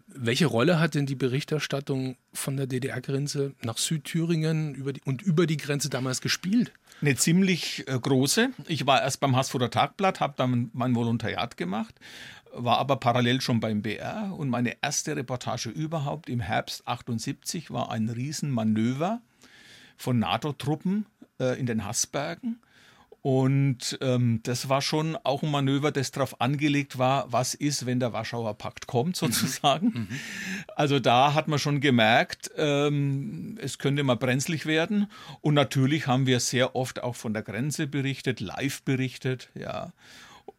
Welche Rolle hat denn die Berichterstattung von der DDR-Grenze nach Südthüringen über die, und über die Grenze damals gespielt? Eine ziemlich äh, große. Ich war erst beim Haßfurter Tagblatt, habe dann mein Volontariat gemacht war aber parallel schon beim BR und meine erste Reportage überhaupt im Herbst 78 war ein Riesenmanöver von NATO-Truppen äh, in den Hassbergen. Und ähm, das war schon auch ein Manöver, das darauf angelegt war, was ist, wenn der Warschauer Pakt kommt, sozusagen. Mhm. Also da hat man schon gemerkt, ähm, es könnte mal brenzlig werden. Und natürlich haben wir sehr oft auch von der Grenze berichtet, live berichtet, ja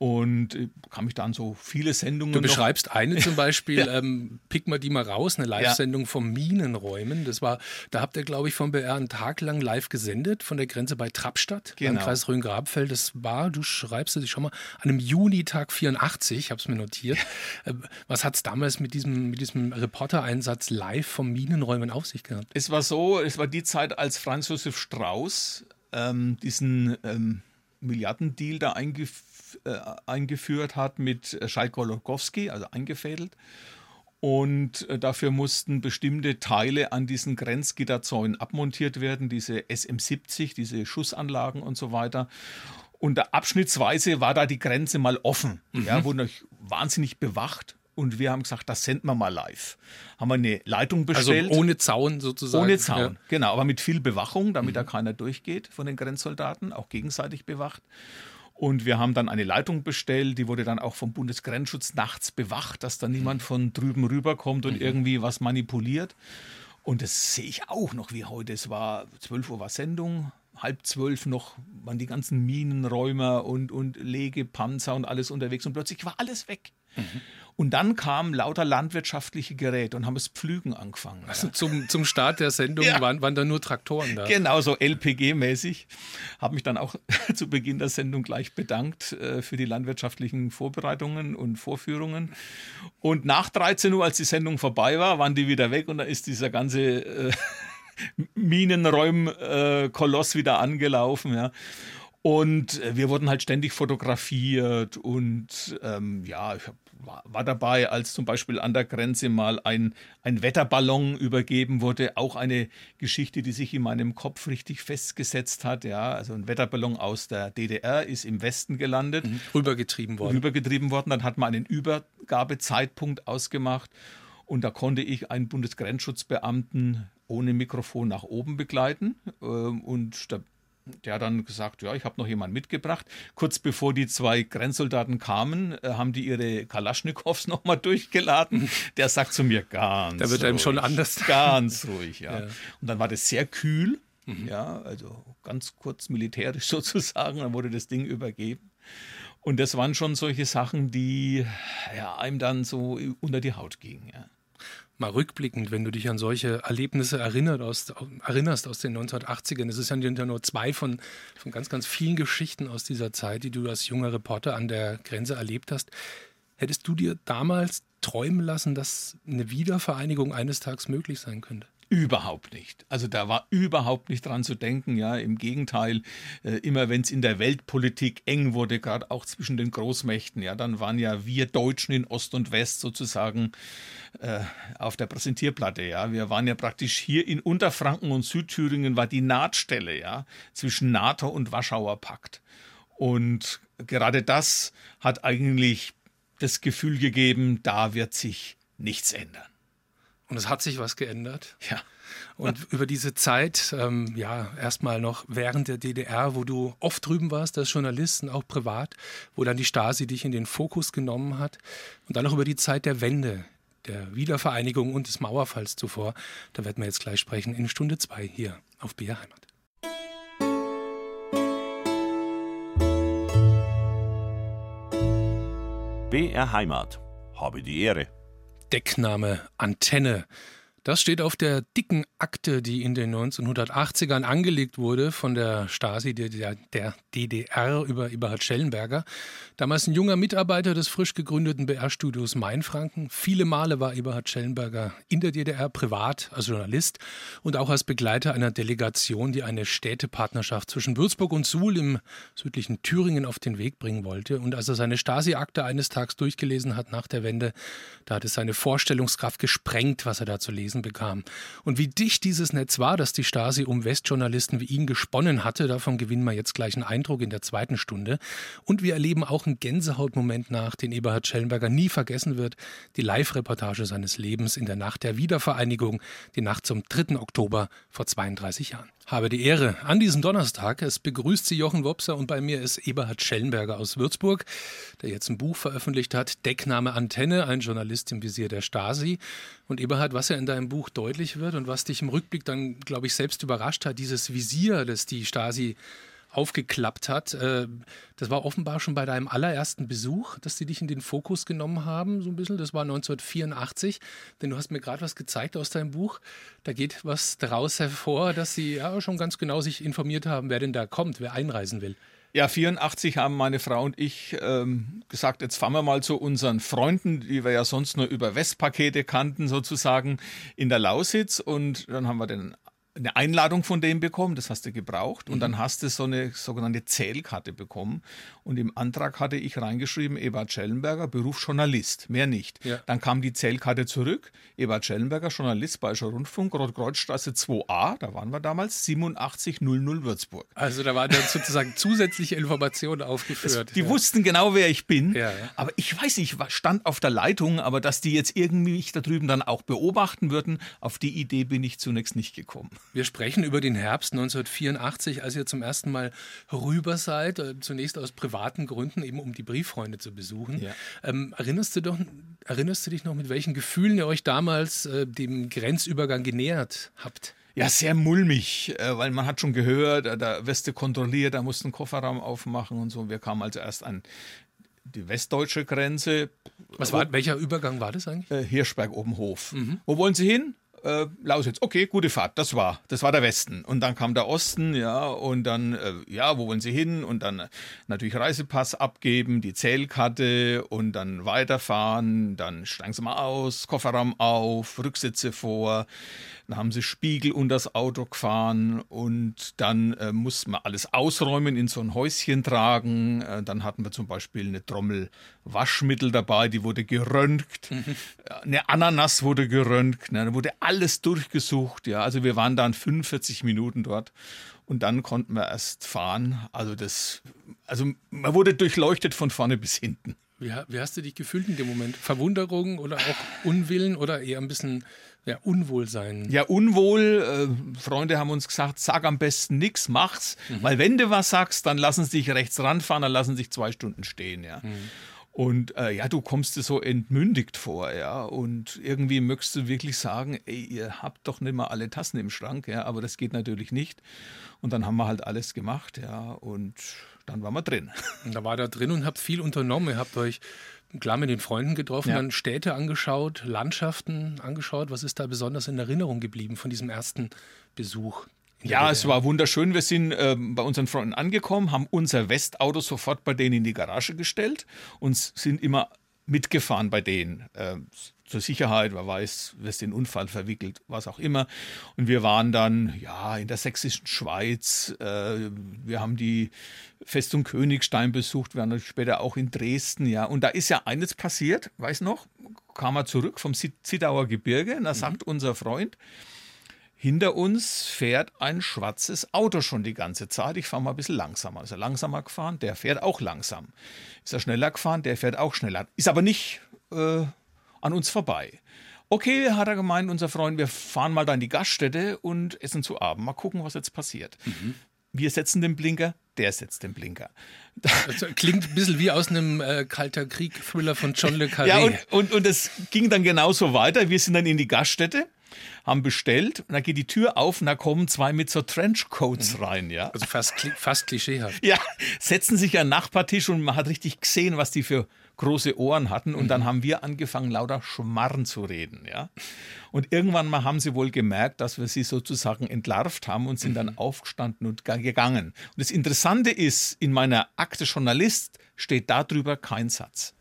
und äh, kann mich dann so viele Sendungen. Du beschreibst eine zum Beispiel, ja. ähm, pick mal die mal raus, eine Live-Sendung ja. vom Minenräumen. Das war, da habt ihr, glaube ich, vom BR einen Tag lang live gesendet, von der Grenze bei Trappstadt, genau. Kreis Rhön-Grabfeld. Das war, du schreibst es schon mal, an einem Junitag 84, ich habe es mir notiert. Ja. Äh, was hat es damals mit diesem, mit diesem Reporter-Einsatz live vom Minenräumen auf sich gehabt? Es war so, es war die Zeit, als Franz Josef Strauß ähm, diesen ähm, Milliardendeal da eingeführt äh, eingeführt hat mit äh, Schalk-Golokowski, also eingefädelt. Und äh, dafür mussten bestimmte Teile an diesen Grenzgitterzäunen abmontiert werden, diese SM70, diese Schussanlagen und so weiter. Und abschnittsweise war da die Grenze mal offen, mhm. ja, wurde wahnsinnig bewacht. Und wir haben gesagt, das senden wir mal live. Haben wir eine Leitung also bestellt. Also ohne Zaun sozusagen. Ohne Zaun, ja. genau, aber mit viel Bewachung, damit mhm. da keiner durchgeht von den Grenzsoldaten, auch gegenseitig bewacht. Und wir haben dann eine Leitung bestellt, die wurde dann auch vom Bundesgrenzschutz nachts bewacht, dass da niemand von drüben rüberkommt und mhm. irgendwie was manipuliert. Und das sehe ich auch noch wie heute. Es war 12 Uhr war Sendung, halb zwölf noch waren die ganzen Minenräumer und, und Legepanzer und alles unterwegs und plötzlich war alles weg. Mhm. Und dann kamen lauter landwirtschaftliche Geräte und haben es Pflügen angefangen. Also zum, zum Start der Sendung ja. waren, waren da nur Traktoren da. Genau, so LPG-mäßig. Habe mich dann auch zu Beginn der Sendung gleich bedankt äh, für die landwirtschaftlichen Vorbereitungen und Vorführungen. Und nach 13 Uhr, als die Sendung vorbei war, waren die wieder weg und da ist dieser ganze äh, Minenräum-Koloss wieder angelaufen. Ja. Und äh, wir wurden halt ständig fotografiert und ähm, ja, ich war, war, dabei, als zum Beispiel an der Grenze mal ein, ein Wetterballon übergeben wurde. Auch eine Geschichte, die sich in meinem Kopf richtig festgesetzt hat. Ja, also ein Wetterballon aus der DDR ist im Westen gelandet. Mhm. Rübergetrieben worden. Rübergetrieben worden. Dann hat man einen Übergabezeitpunkt ausgemacht. Und da konnte ich einen Bundesgrenzschutzbeamten ohne Mikrofon nach oben begleiten. Ähm, und da der hat dann gesagt, ja, ich habe noch jemanden mitgebracht. Kurz bevor die zwei Grenzsoldaten kamen, äh, haben die ihre Kalaschnikows nochmal durchgeladen. Der sagt zu mir ganz Da wird einem schon anders. Ganz ruhig, ja. ja. Und dann war das sehr kühl, mhm. ja, also ganz kurz militärisch sozusagen. Dann wurde das Ding übergeben. Und das waren schon solche Sachen, die ja, einem dann so unter die Haut gingen, ja mal rückblickend, wenn du dich an solche Erlebnisse erinnert aus, erinnerst aus den 1980ern, es ist ja nur zwei von, von ganz, ganz vielen Geschichten aus dieser Zeit, die du als junger Reporter an der Grenze erlebt hast. Hättest du dir damals träumen lassen, dass eine Wiedervereinigung eines Tages möglich sein könnte? Überhaupt nicht. Also da war überhaupt nicht dran zu denken. Ja, im Gegenteil, äh, immer wenn es in der Weltpolitik eng wurde, gerade auch zwischen den Großmächten, ja, dann waren ja wir Deutschen in Ost und West sozusagen äh, auf der Präsentierplatte. Ja, wir waren ja praktisch hier in Unterfranken und Südthüringen war die Nahtstelle, ja, zwischen NATO und Warschauer Pakt. Und gerade das hat eigentlich das Gefühl gegeben, da wird sich nichts ändern. Und es hat sich was geändert. Ja. Und über diese Zeit, ähm, ja, erstmal noch während der DDR, wo du oft drüben warst als Journalist und auch privat, wo dann die Stasi dich in den Fokus genommen hat. Und dann noch über die Zeit der Wende, der Wiedervereinigung und des Mauerfalls zuvor. Da werden wir jetzt gleich sprechen in Stunde zwei hier auf BR Heimat. BR Heimat. Habe die Ehre. Deckname Antenne. Das steht auf der dicken Akte, die in den 1980ern angelegt wurde von der Stasi der, DDR über Eberhard Schellenberger. Damals ein junger Mitarbeiter des frisch gegründeten BR-Studios Mainfranken. Viele Male war Eberhard Schellenberger in der DDR privat als Journalist und auch als Begleiter einer Delegation, die eine Städtepartnerschaft zwischen Würzburg und Suhl im südlichen Thüringen auf den Weg bringen wollte. Und als er seine Stasi-Akte eines Tages durchgelesen hat nach der Wende, da hat es seine Vorstellungskraft gesprengt, was er da zu lesen gelesen bekam. Und wie dicht dieses Netz war, das die Stasi um Westjournalisten wie ihn gesponnen hatte, davon gewinnen wir jetzt gleich einen Eindruck in der zweiten Stunde. Und wir erleben auch einen Gänsehautmoment nach, den Eberhard Schellenberger nie vergessen wird, die Live-Reportage seines Lebens in der Nacht der Wiedervereinigung, die Nacht zum 3. Oktober vor 32 Jahren. Habe die Ehre an diesem Donnerstag. Es begrüßt Sie Jochen Wopser und bei mir ist Eberhard Schellenberger aus Würzburg, der jetzt ein Buch veröffentlicht hat, Deckname Antenne, ein Journalist im Visier der Stasi. Und Eberhard, was ja in deinem Buch deutlich wird und was dich im Rückblick dann, glaube ich, selbst überrascht hat, dieses Visier, das die Stasi aufgeklappt hat. Äh, das war offenbar schon bei deinem allerersten Besuch, dass sie dich in den Fokus genommen haben, so ein bisschen. Das war 1984, denn du hast mir gerade was gezeigt aus deinem Buch. Da geht was daraus hervor, dass sie ja schon ganz genau sich informiert haben, wer denn da kommt, wer einreisen will. Ja, 84 haben meine Frau und ich ähm, gesagt, jetzt fahren wir mal zu unseren Freunden, die wir ja sonst nur über Westpakete kannten, sozusagen in der Lausitz. Und dann haben wir den eine Einladung von dem bekommen, das hast du gebraucht und mhm. dann hast du so eine sogenannte Zählkarte bekommen und im Antrag hatte ich reingeschrieben, Ebert Schellenberger, Beruf Journalist, mehr nicht. Ja. Dann kam die Zählkarte zurück, Ebert Schellenberger, Journalist, Bayerischer Rundfunk, Rotkreuzstraße 2a, da waren wir damals, 8700 Würzburg. Also da waren dann sozusagen zusätzliche Informationen aufgeführt. Es, die ja. wussten genau, wer ich bin, ja, aber ich weiß nicht, was stand auf der Leitung, aber dass die jetzt irgendwie mich da drüben dann auch beobachten würden, auf die Idee bin ich zunächst nicht gekommen. Wir sprechen über den Herbst 1984, als ihr zum ersten Mal rüber seid, äh, zunächst aus privaten Gründen, eben um die Brieffreunde zu besuchen. Ja. Ähm, erinnerst, du doch, erinnerst du dich noch, mit welchen Gefühlen ihr euch damals äh, dem Grenzübergang genähert habt? Ja, sehr mulmig, äh, weil man hat schon gehört, äh, da du kontrolliert, da musst du einen Kofferraum aufmachen und so. Wir kamen also erst an die westdeutsche Grenze. Was war, welcher Übergang war das eigentlich? Hirschberg Obenhof. Mhm. Wo wollen Sie hin? Äh, Lausitz, okay, gute Fahrt, das war, das war der Westen. Und dann kam der Osten, ja, und dann, äh, ja, wo wollen Sie hin? Und dann äh, natürlich Reisepass abgeben, die Zählkarte und dann weiterfahren, dann steigen Sie mal aus, Kofferraum auf, Rücksitze vor, dann haben sie Spiegel unter das Auto gefahren und dann äh, mussten wir alles ausräumen, in so ein Häuschen tragen. Äh, dann hatten wir zum Beispiel eine Trommel Waschmittel dabei, die wurde geröntgt. Mhm. Eine Ananas wurde geröntgt. Ne, da wurde alles durchgesucht. Ja, also wir waren dann 45 Minuten dort und dann konnten wir erst fahren. Also das, also man wurde durchleuchtet von vorne bis hinten. Wie, wie hast du dich gefühlt in dem Moment? Verwunderung oder auch Unwillen oder eher ein bisschen ja, Unwohlsein. Ja, Unwohl. Äh, Freunde haben uns gesagt, sag am besten nichts, mach's. Mhm. Weil wenn du was sagst, dann lassen sie dich rechts ranfahren, dann lassen sie dich zwei Stunden stehen, ja. Mhm. Und äh, ja, du kommst dir so entmündigt vor, ja. Und irgendwie möchtest du wirklich sagen, ey, ihr habt doch nicht mal alle Tassen im Schrank, ja, aber das geht natürlich nicht. Und dann haben wir halt alles gemacht, ja. Und dann waren wir drin. Und da war da drin und habt viel unternommen. Ihr habt euch klar mit den Freunden getroffen, ja. dann Städte angeschaut, Landschaften angeschaut. Was ist da besonders in Erinnerung geblieben von diesem ersten Besuch? Ja, es war wunderschön. Wir sind äh, bei unseren Freunden angekommen, haben unser Westauto sofort bei denen in die Garage gestellt und sind immer mitgefahren bei denen. Äh, zur Sicherheit, wer weiß, wirst in den Unfall verwickelt, was auch immer. Und wir waren dann ja in der sächsischen Schweiz. Äh, wir haben die Festung Königstein besucht. Wir waren später auch in Dresden. Ja, und da ist ja eines passiert, weiß noch, kam er zurück vom Zittauer Gebirge. Und da mhm. sagt unser Freund, hinter uns fährt ein schwarzes Auto schon die ganze Zeit. Ich fahre mal ein bisschen langsamer. Ist er langsamer gefahren? Der fährt auch langsam. Ist er schneller gefahren? Der fährt auch schneller. Ist aber nicht äh, an uns vorbei. Okay, hat er gemeint, unser Freund, wir fahren mal da in die Gaststätte und essen zu Abend. Mal gucken, was jetzt passiert. Mhm. Wir setzen den Blinker, der setzt den Blinker. Das klingt ein bisschen wie aus einem äh, Kalter Krieg-Thriller von John Le Carré. Ja, und, und, und es ging dann genauso weiter. Wir sind dann in die Gaststätte haben bestellt und da geht die Tür auf und da kommen zwei mit so Trenchcoats mhm. rein, ja. Also fast, fast klischeehaft. Ja, setzen sich an den Nachbartisch und man hat richtig gesehen, was die für große Ohren hatten und mhm. dann haben wir angefangen, lauter Schmarren zu reden, ja. Und irgendwann mal haben sie wohl gemerkt, dass wir sie sozusagen entlarvt haben und sind mhm. dann aufgestanden und gegangen. Und das Interessante ist, in meiner Akte Journalist steht darüber kein Satz.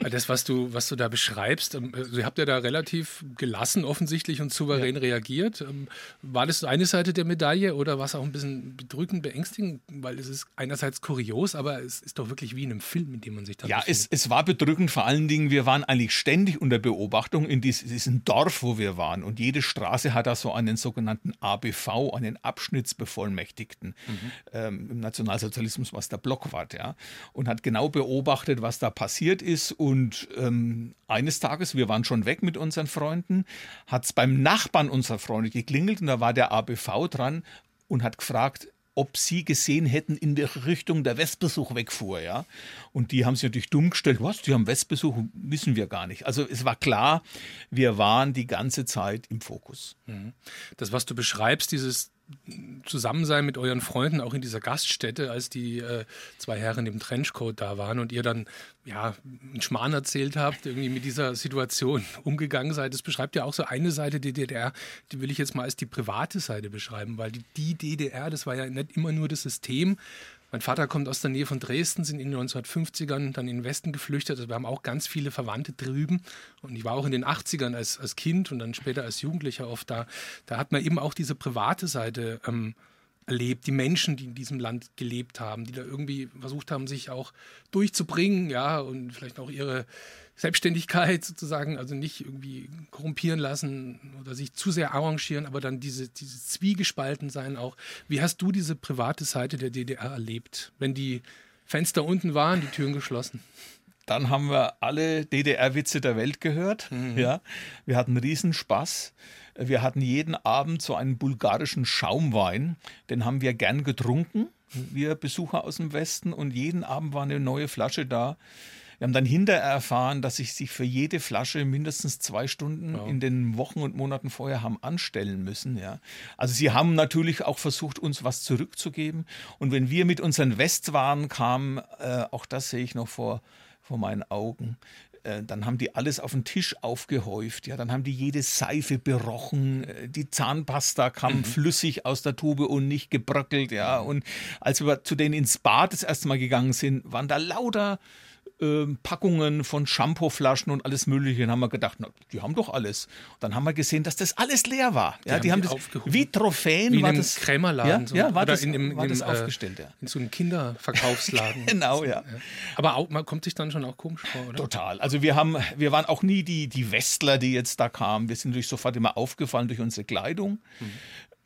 Das, was du, was du da beschreibst, also ihr habt ja da relativ gelassen offensichtlich und souverän ja. reagiert. Ähm, war das eine Seite der Medaille oder war es auch ein bisschen bedrückend, beängstigend? Weil es ist einerseits kurios, aber es ist doch wirklich wie in einem Film, in dem man sich da Ja, es, es war bedrückend, vor allen Dingen, wir waren eigentlich ständig unter Beobachtung in diesem Dorf, wo wir waren. Und jede Straße hat da so einen sogenannten ABV, einen Abschnittsbevollmächtigten. Mhm. Ähm, Im Nationalsozialismus war es der Blockwart, ja. Und hat genau beobachtet, was da passiert ist. Und ähm, eines Tages, wir waren schon weg mit unseren Freunden, hat es beim Nachbarn unserer Freunde geklingelt und da war der ABV dran und hat gefragt, ob sie gesehen hätten, in der Richtung der Westbesuch wegfuhr, ja. Und die haben sich natürlich dumm gestellt, was, die haben Westbesuch, wissen wir gar nicht. Also es war klar, wir waren die ganze Zeit im Fokus. Mhm. Das, was du beschreibst, dieses Zusammensein mit euren Freunden, auch in dieser Gaststätte, als die äh, zwei Herren im Trenchcoat da waren und ihr dann ja einen Schmarrn erzählt habt, irgendwie mit dieser Situation umgegangen seid. Das beschreibt ja auch so eine Seite der DDR, die will ich jetzt mal als die private Seite beschreiben, weil die, die DDR, das war ja nicht immer nur das System, mein Vater kommt aus der Nähe von Dresden, sind in den 1950ern dann in den Westen geflüchtet. Also wir haben auch ganz viele Verwandte drüben. Und ich war auch in den 80ern als, als Kind und dann später als Jugendlicher oft da. Da hat man eben auch diese private Seite ähm, erlebt, die Menschen, die in diesem Land gelebt haben, die da irgendwie versucht haben, sich auch durchzubringen, ja, und vielleicht auch ihre Selbstständigkeit sozusagen, also nicht irgendwie korrumpieren lassen oder sich zu sehr arrangieren, aber dann diese, diese Zwiegespalten sein auch. Wie hast du diese private Seite der DDR erlebt, wenn die Fenster unten waren, die Türen geschlossen? Dann haben wir alle DDR-Witze der Welt gehört. Mhm. Ja, wir hatten Riesenspaß. Wir hatten jeden Abend so einen bulgarischen Schaumwein. Den haben wir gern getrunken, wir Besucher aus dem Westen. Und jeden Abend war eine neue Flasche da. Wir haben dann hinterher erfahren, dass sich sich für jede Flasche mindestens zwei Stunden ja. in den Wochen und Monaten vorher haben anstellen müssen. Ja. Also sie haben natürlich auch versucht, uns was zurückzugeben. Und wenn wir mit unseren Westwaren kamen, äh, auch das sehe ich noch vor, vor meinen Augen, äh, dann haben die alles auf den Tisch aufgehäuft. Ja, dann haben die jede Seife berochen. Äh, die Zahnpasta kam mhm. flüssig aus der Tube und nicht gebröckelt. Ja, und als wir zu denen ins Bad das erste Mal gegangen sind, waren da lauter äh, Packungen von Shampooflaschen und alles Mögliche. Dann haben wir gedacht, na, die haben doch alles. Und dann haben wir gesehen, dass das alles leer war. Ja, die, die haben, die das wie Trophäen wie war das Krämerladen. Ja, so, ja war das, in, in, war in, das äh, aufgestellt. Ja. In so einem Kinderverkaufsladen. genau, ja. Aber auch, man kommt sich dann schon auch komisch vor, oder? Total. Also wir haben, wir waren auch nie die, die Westler, die jetzt da kamen. Wir sind natürlich sofort immer aufgefallen durch unsere Kleidung. Mhm.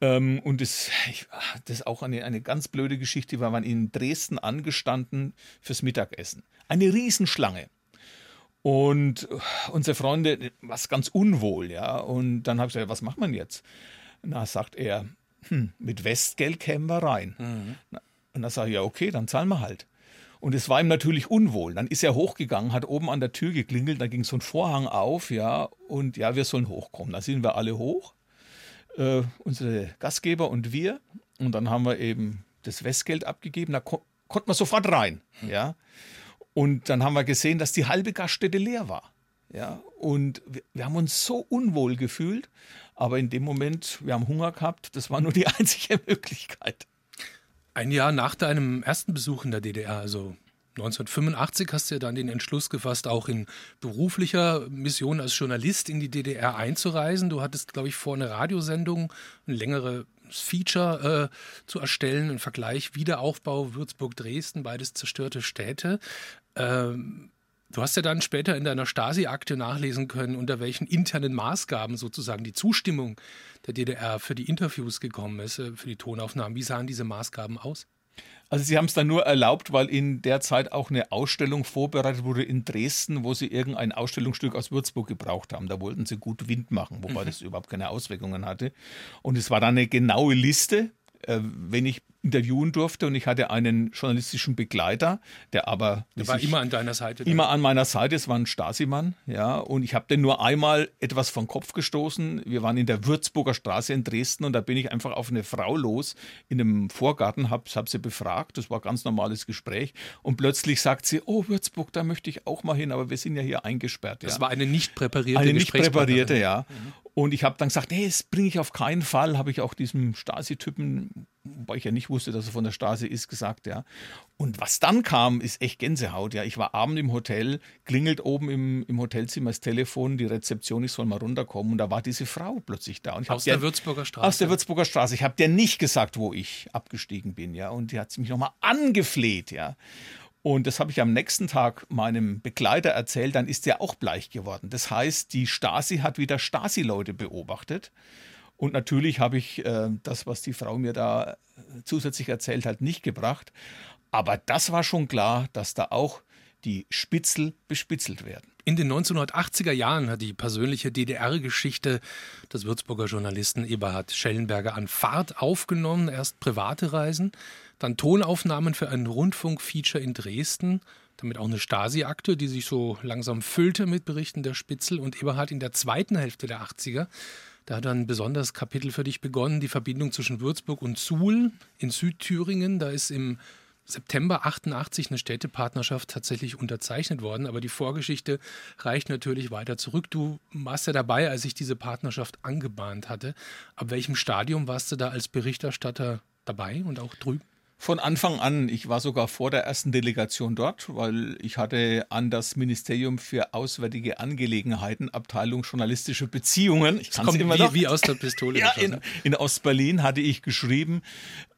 Ähm, und das, ich, das ist auch eine, eine ganz blöde Geschichte. Wir waren in Dresden angestanden fürs Mittagessen. Eine Riesenschlange. Und unsere Freunde, was ganz unwohl, ja. Und dann habe ich gesagt, was macht man jetzt? Na, sagt er, hm, mit Westgeld kämen wir rein. Mhm. Und dann sage ich, ja, okay, dann zahlen wir halt. Und es war ihm natürlich unwohl. Dann ist er hochgegangen, hat oben an der Tür geklingelt, da ging so ein Vorhang auf, ja, und ja, wir sollen hochkommen. Da sind wir alle hoch äh, unsere Gastgeber und wir. Und dann haben wir eben das Westgeld abgegeben. Da ko konnte man sofort rein. Ja. Und dann haben wir gesehen, dass die halbe Gaststätte leer war. Ja. Und wir, wir haben uns so unwohl gefühlt. Aber in dem Moment, wir haben Hunger gehabt. Das war nur die einzige Möglichkeit. Ein Jahr nach deinem ersten Besuch in der DDR, also 1985 hast du ja dann den Entschluss gefasst, auch in beruflicher Mission als Journalist in die DDR einzureisen. Du hattest, glaube ich, vor, eine Radiosendung, ein längeres Feature äh, zu erstellen, ein Vergleich Wiederaufbau Würzburg-Dresden, beides zerstörte Städte. Ähm, du hast ja dann später in deiner Stasi-Akte nachlesen können, unter welchen internen Maßgaben sozusagen die Zustimmung der DDR für die Interviews gekommen ist, äh, für die Tonaufnahmen. Wie sahen diese Maßgaben aus? Also sie haben es dann nur erlaubt, weil in der Zeit auch eine Ausstellung vorbereitet wurde in Dresden, wo sie irgendein Ausstellungsstück aus Würzburg gebraucht haben. Da wollten sie gut Wind machen, wobei mhm. das überhaupt keine Auswirkungen hatte. Und es war dann eine genaue Liste, äh, wenn ich interviewen durfte und ich hatte einen journalistischen Begleiter, der aber der war immer an deiner Seite. Immer an meiner Seite, es war ein Stasi-Mann, ja, und ich habe den nur einmal etwas vom Kopf gestoßen. Wir waren in der Würzburger Straße in Dresden und da bin ich einfach auf eine Frau los in einem Vorgarten, habe hab sie befragt, das war ein ganz normales Gespräch und plötzlich sagt sie, oh Würzburg, da möchte ich auch mal hin, aber wir sind ja hier eingesperrt. Ja. Das war eine nicht präparierte Eine nicht präparierte, ja. Mhm. Und ich habe dann gesagt, nee, das bringe ich auf keinen Fall, habe ich auch diesem Stasi-Typen wobei ich ja nicht wusste, dass er von der Stasi ist, gesagt, ja. Und was dann kam, ist echt Gänsehaut, ja. Ich war abend im Hotel, klingelt oben im, im Hotelzimmer das Telefon, die Rezeption, ich soll mal runterkommen und da war diese Frau plötzlich da. Und aus der, der Würzburger Straße? Aus der Würzburger Straße. Ich habe dir nicht gesagt, wo ich abgestiegen bin, ja. Und die hat mich nochmal angefleht, ja. Und das habe ich am nächsten Tag meinem Begleiter erzählt, dann ist er auch bleich geworden. Das heißt, die Stasi hat wieder Stasi-Leute beobachtet. Und natürlich habe ich äh, das, was die Frau mir da zusätzlich erzählt hat, nicht gebracht. Aber das war schon klar, dass da auch die Spitzel bespitzelt werden. In den 1980er Jahren hat die persönliche DDR-Geschichte des Würzburger Journalisten Eberhard Schellenberger an Fahrt aufgenommen. Erst private Reisen, dann Tonaufnahmen für ein Rundfunkfeature in Dresden, damit auch eine Stasi-Akte, die sich so langsam füllte mit Berichten der Spitzel. Und Eberhard in der zweiten Hälfte der 80er, da hat ein besonderes Kapitel für dich begonnen, die Verbindung zwischen Würzburg und Suhl in Südthüringen. Da ist im September 88 eine Städtepartnerschaft tatsächlich unterzeichnet worden, aber die Vorgeschichte reicht natürlich weiter zurück. Du warst ja dabei, als ich diese Partnerschaft angebahnt hatte. Ab welchem Stadium warst du da als Berichterstatter dabei und auch drüben? Von Anfang an, ich war sogar vor der ersten Delegation dort, weil ich hatte an das Ministerium für Auswärtige Angelegenheiten, Abteilung journalistische Beziehungen. Ich kann immer wie, noch. wie aus der Pistole. ja, in, in Ostberlin hatte ich geschrieben,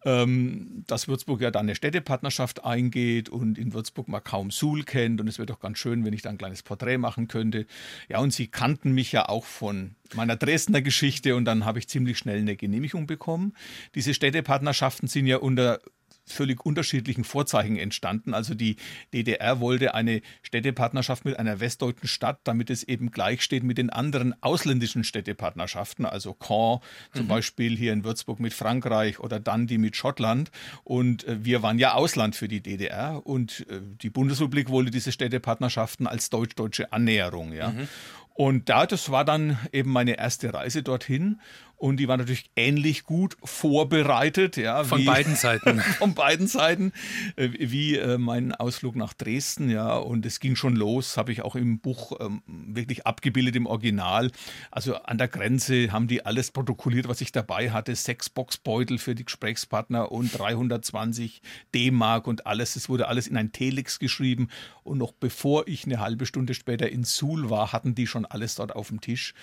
ähm, dass Würzburg ja dann eine Städtepartnerschaft eingeht und in Würzburg man kaum Suhl kennt und es wäre doch ganz schön, wenn ich da ein kleines Porträt machen könnte. Ja, und sie kannten mich ja auch von meiner Dresdner Geschichte und dann habe ich ziemlich schnell eine Genehmigung bekommen. Diese Städtepartnerschaften sind ja unter völlig unterschiedlichen Vorzeichen entstanden. Also die DDR wollte eine Städtepartnerschaft mit einer westdeutschen Stadt, damit es eben gleich steht mit den anderen ausländischen Städtepartnerschaften, also Caen zum mhm. Beispiel hier in Würzburg mit Frankreich oder Dundee mit Schottland. Und äh, wir waren ja Ausland für die DDR und äh, die Bundesrepublik wollte diese Städtepartnerschaften als deutsch-deutsche Annäherung. Ja. Mhm. Und da, das war dann eben meine erste Reise dorthin. Und die war natürlich ähnlich gut vorbereitet. Ja, von wie, beiden Seiten. von beiden Seiten, äh, wie äh, mein Ausflug nach Dresden. Ja, und es ging schon los, habe ich auch im Buch ähm, wirklich abgebildet im Original. Also an der Grenze haben die alles protokolliert, was ich dabei hatte. Sechs Boxbeutel für die Gesprächspartner und 320 D-Mark und alles. Es wurde alles in ein Telex geschrieben. Und noch bevor ich eine halbe Stunde später in Suhl war, hatten die schon alles dort auf dem Tisch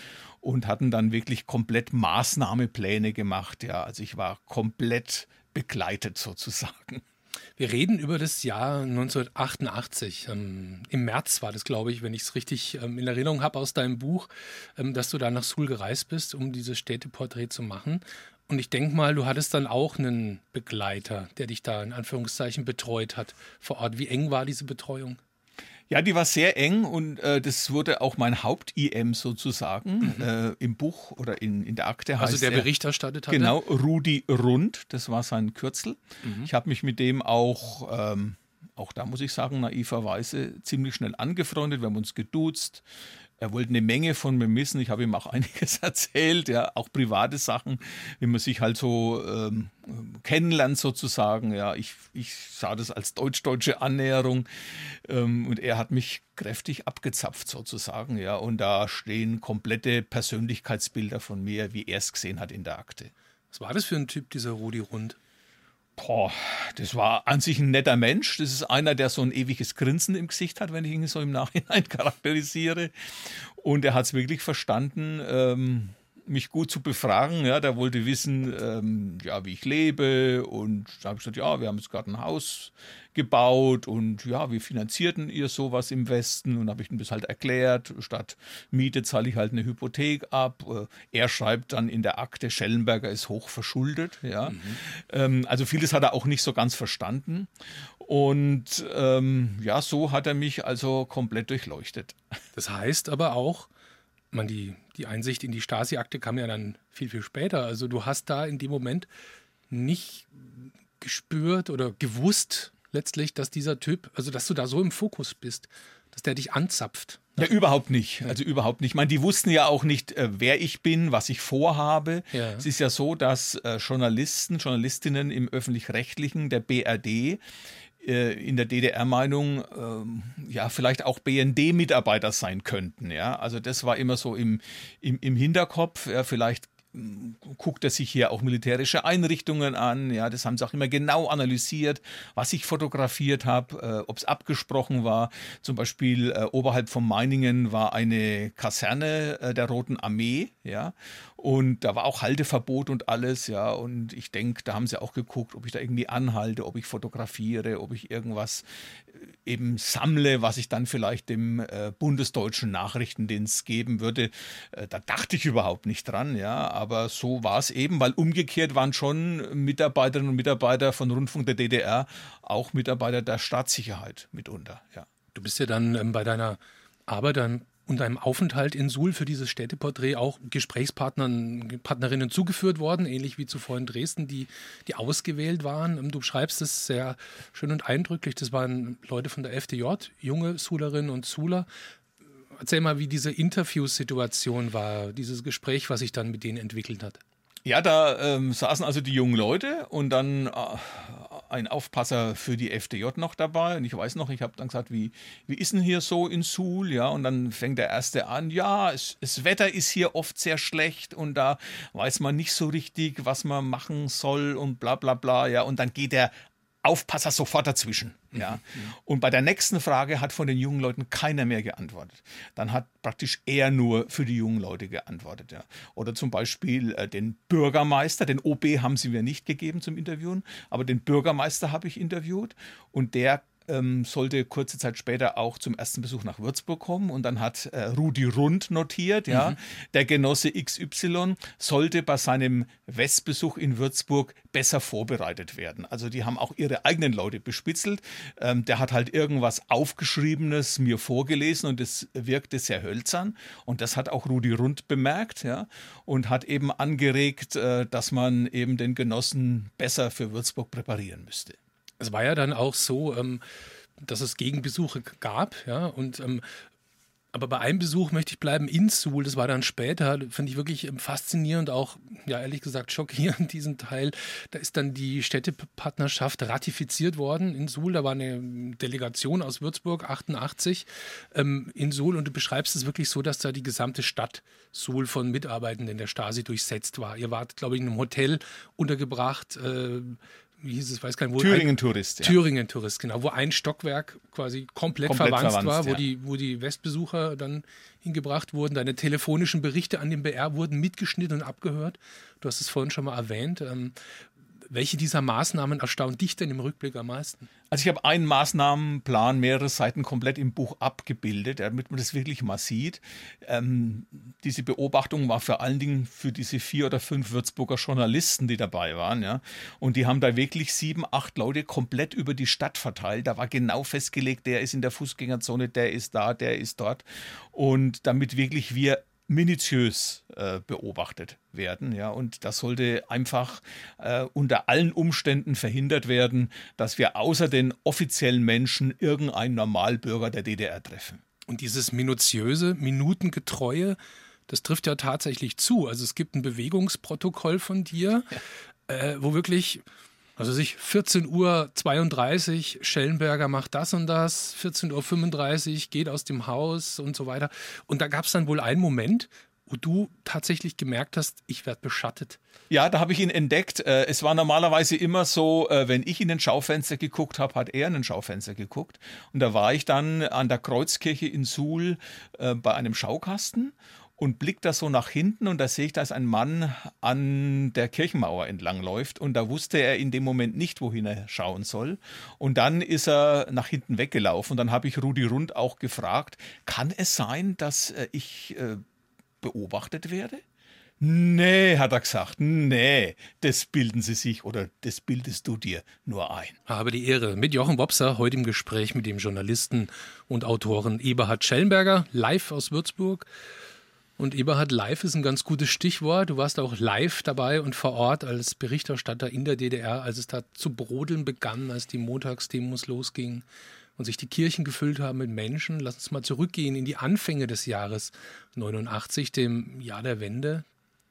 und hatten dann wirklich komplett Maßnahmepläne gemacht. Ja, also ich war komplett begleitet sozusagen. Wir reden über das Jahr 1988. Ähm, Im März war das, glaube ich, wenn ich es richtig ähm, in Erinnerung habe aus deinem Buch, ähm, dass du da nach Suhl gereist bist, um dieses Städteporträt zu machen. Und ich denke mal, du hattest dann auch einen Begleiter, der dich da in Anführungszeichen betreut hat vor Ort. Wie eng war diese Betreuung? Ja, die war sehr eng und äh, das wurde auch mein Haupt-IM sozusagen mhm. äh, im Buch oder in, in der Akte. Also der Bericht erstattet hat. Genau, Rudi Rund, das war sein Kürzel. Mhm. Ich habe mich mit dem auch, ähm, auch da muss ich sagen, naiverweise ziemlich schnell angefreundet. Wir haben uns geduzt. Er wollte eine Menge von mir wissen. Ich habe ihm auch einiges erzählt, ja, auch private Sachen, wie man sich halt so ähm, kennenlernt sozusagen. Ja, ich, ich sah das als deutsch-deutsche Annäherung ähm, und er hat mich kräftig abgezapft sozusagen. Ja, und da stehen komplette Persönlichkeitsbilder von mir, wie er es gesehen hat in der Akte. Was war das für ein Typ, dieser Rudi Rund? Boah, das war an sich ein netter Mensch. Das ist einer, der so ein ewiges Grinsen im Gesicht hat, wenn ich ihn so im Nachhinein charakterisiere. Und er hat es wirklich verstanden, ähm, mich gut zu befragen. Ja, der wollte wissen, ähm, ja, wie ich lebe. Und da habe ich gesagt, ja, wir haben jetzt gerade ein Haus gebaut und ja, wie finanzierten ihr sowas im Westen? Und habe ich ihm das halt erklärt. Statt Miete zahle ich halt eine Hypothek ab. Äh, er schreibt dann in der Akte, Schellenberger ist hoch verschuldet. Ja. Mhm. Ähm, also vieles hat er auch nicht so ganz verstanden. Und ähm, ja, so hat er mich also komplett durchleuchtet. Das heißt aber auch, man, die, die Einsicht in die Stasi-Akte kam ja dann viel, viel später. Also du hast da in dem Moment nicht gespürt oder gewusst letztlich, dass dieser Typ, also dass du da so im Fokus bist, dass der dich anzapft. Ja, überhaupt nicht. Also überhaupt nicht. Ich meine, die wussten ja auch nicht, äh, wer ich bin, was ich vorhabe. Ja. Es ist ja so, dass äh, Journalisten, Journalistinnen im öffentlich-rechtlichen, der BRD, in der DDR-Meinung ähm, ja vielleicht auch BND-Mitarbeiter sein könnten. Ja, also das war immer so im, im, im Hinterkopf. Ja, vielleicht guckt er sich hier auch militärische Einrichtungen an. Ja, das haben sie auch immer genau analysiert, was ich fotografiert habe, äh, ob es abgesprochen war. Zum Beispiel äh, oberhalb von Meiningen war eine Kaserne äh, der Roten Armee, ja, und da war auch Halteverbot und alles, ja. Und ich denke, da haben sie auch geguckt, ob ich da irgendwie anhalte, ob ich fotografiere, ob ich irgendwas äh, eben sammle, was ich dann vielleicht dem äh, bundesdeutschen Nachrichtendienst geben würde. Äh, da dachte ich überhaupt nicht dran, ja. Aber so war es eben, weil umgekehrt waren schon Mitarbeiterinnen und Mitarbeiter von Rundfunk der DDR auch Mitarbeiter der Staatssicherheit mitunter, ja. Du bist ja dann ähm, bei deiner Arbeit dann und einem Aufenthalt in Suhl für dieses Städteporträt auch Gesprächspartnern, Partnerinnen zugeführt worden, ähnlich wie zuvor in Dresden, die, die ausgewählt waren. Du beschreibst es sehr schön und eindrücklich. Das waren Leute von der FDJ, junge Sulerinnen und Suler. Erzähl mal, wie diese Interviewsituation war, dieses Gespräch, was sich dann mit denen entwickelt hat. Ja, da ähm, saßen also die jungen Leute und dann äh, ein Aufpasser für die FDJ noch dabei. Und ich weiß noch, ich habe dann gesagt, wie, wie ist denn hier so in Suhl? Ja, und dann fängt der Erste an, ja, es, das Wetter ist hier oft sehr schlecht und da weiß man nicht so richtig, was man machen soll und bla bla bla. Ja, und dann geht er Aufpasser sofort dazwischen. Ja. Und bei der nächsten Frage hat von den jungen Leuten keiner mehr geantwortet. Dann hat praktisch er nur für die jungen Leute geantwortet. Ja. Oder zum Beispiel äh, den Bürgermeister, den OB haben sie mir nicht gegeben zum Interviewen, aber den Bürgermeister habe ich interviewt und der ähm, sollte kurze Zeit später auch zum ersten Besuch nach Würzburg kommen und dann hat äh, Rudi Rund notiert, ja, mhm. der Genosse XY sollte bei seinem Westbesuch in Würzburg besser vorbereitet werden. Also die haben auch ihre eigenen Leute bespitzelt. Ähm, der hat halt irgendwas Aufgeschriebenes mir vorgelesen und es wirkte sehr hölzern und das hat auch Rudi Rund bemerkt, ja, und hat eben angeregt, äh, dass man eben den Genossen besser für Würzburg präparieren müsste. Es war ja dann auch so, ähm, dass es Gegenbesuche gab, ja, und ähm, aber bei einem Besuch möchte ich bleiben in Suhl, das war dann später, finde ich wirklich ähm, faszinierend, auch, ja, ehrlich gesagt, schockierend, diesen Teil. Da ist dann die Städtepartnerschaft ratifiziert worden in Suhl. Da war eine Delegation aus Würzburg, 88, ähm, in Suhl. Und du beschreibst es wirklich so, dass da die gesamte Stadt Suhl von Mitarbeitenden der Stasi durchsetzt war. Ihr wart, glaube ich, in einem Hotel untergebracht. Äh, wie hieß es, weiß gar nicht, wo. Thüringen-Tourist, ja. Thüringen-Tourist, genau, wo ein Stockwerk quasi komplett, komplett verwandt, verwandt, war, wo, ja. die, wo die Westbesucher dann hingebracht wurden. Deine telefonischen Berichte an den BR wurden mitgeschnitten und abgehört. Du hast es vorhin schon mal erwähnt. Ähm, welche dieser Maßnahmen erstaunt dich denn im Rückblick am meisten? Also ich habe einen Maßnahmenplan, mehrere Seiten komplett im Buch abgebildet, damit man das wirklich mal sieht. Ähm, diese Beobachtung war vor allen Dingen für diese vier oder fünf Würzburger Journalisten, die dabei waren. Ja. Und die haben da wirklich sieben, acht Leute komplett über die Stadt verteilt. Da war genau festgelegt, der ist in der Fußgängerzone, der ist da, der ist dort. Und damit wirklich wir minutiös äh, beobachtet werden. Ja, und das sollte einfach äh, unter allen Umständen verhindert werden, dass wir außer den offiziellen Menschen irgendeinen Normalbürger der DDR treffen. Und dieses minutiöse, minutengetreue, das trifft ja tatsächlich zu. Also es gibt ein Bewegungsprotokoll von dir, ja. äh, wo wirklich also sich 14 Uhr 32, Schellenberger macht das und das, 14 Uhr 35, geht aus dem Haus und so weiter. Und da gab es dann wohl einen Moment, wo du tatsächlich gemerkt hast, ich werde beschattet. Ja, da habe ich ihn entdeckt. Äh, es war normalerweise immer so, äh, wenn ich in den Schaufenster geguckt habe, hat er in den Schaufenster geguckt. Und da war ich dann an der Kreuzkirche in Suhl äh, bei einem Schaukasten und blickt da so nach hinten und da sehe ich, dass ein Mann an der Kirchenmauer entlangläuft und da wusste er in dem Moment nicht, wohin er schauen soll. Und dann ist er nach hinten weggelaufen und dann habe ich Rudi Rund auch gefragt, kann es sein, dass äh, ich äh, beobachtet werde? Nee, hat er gesagt, nee, das bilden Sie sich oder das bildest du dir nur ein. Habe die Ehre mit Jochen Wopser, heute im Gespräch mit dem Journalisten und Autoren Eberhard Schellenberger, live aus Würzburg. Und Eberhard live ist ein ganz gutes Stichwort. Du warst auch live dabei und vor Ort als Berichterstatter in der DDR, als es da zu brodeln begann, als die Montagsdemos losgingen und sich die Kirchen gefüllt haben mit Menschen. Lass uns mal zurückgehen in die Anfänge des Jahres 89, dem Jahr der Wende.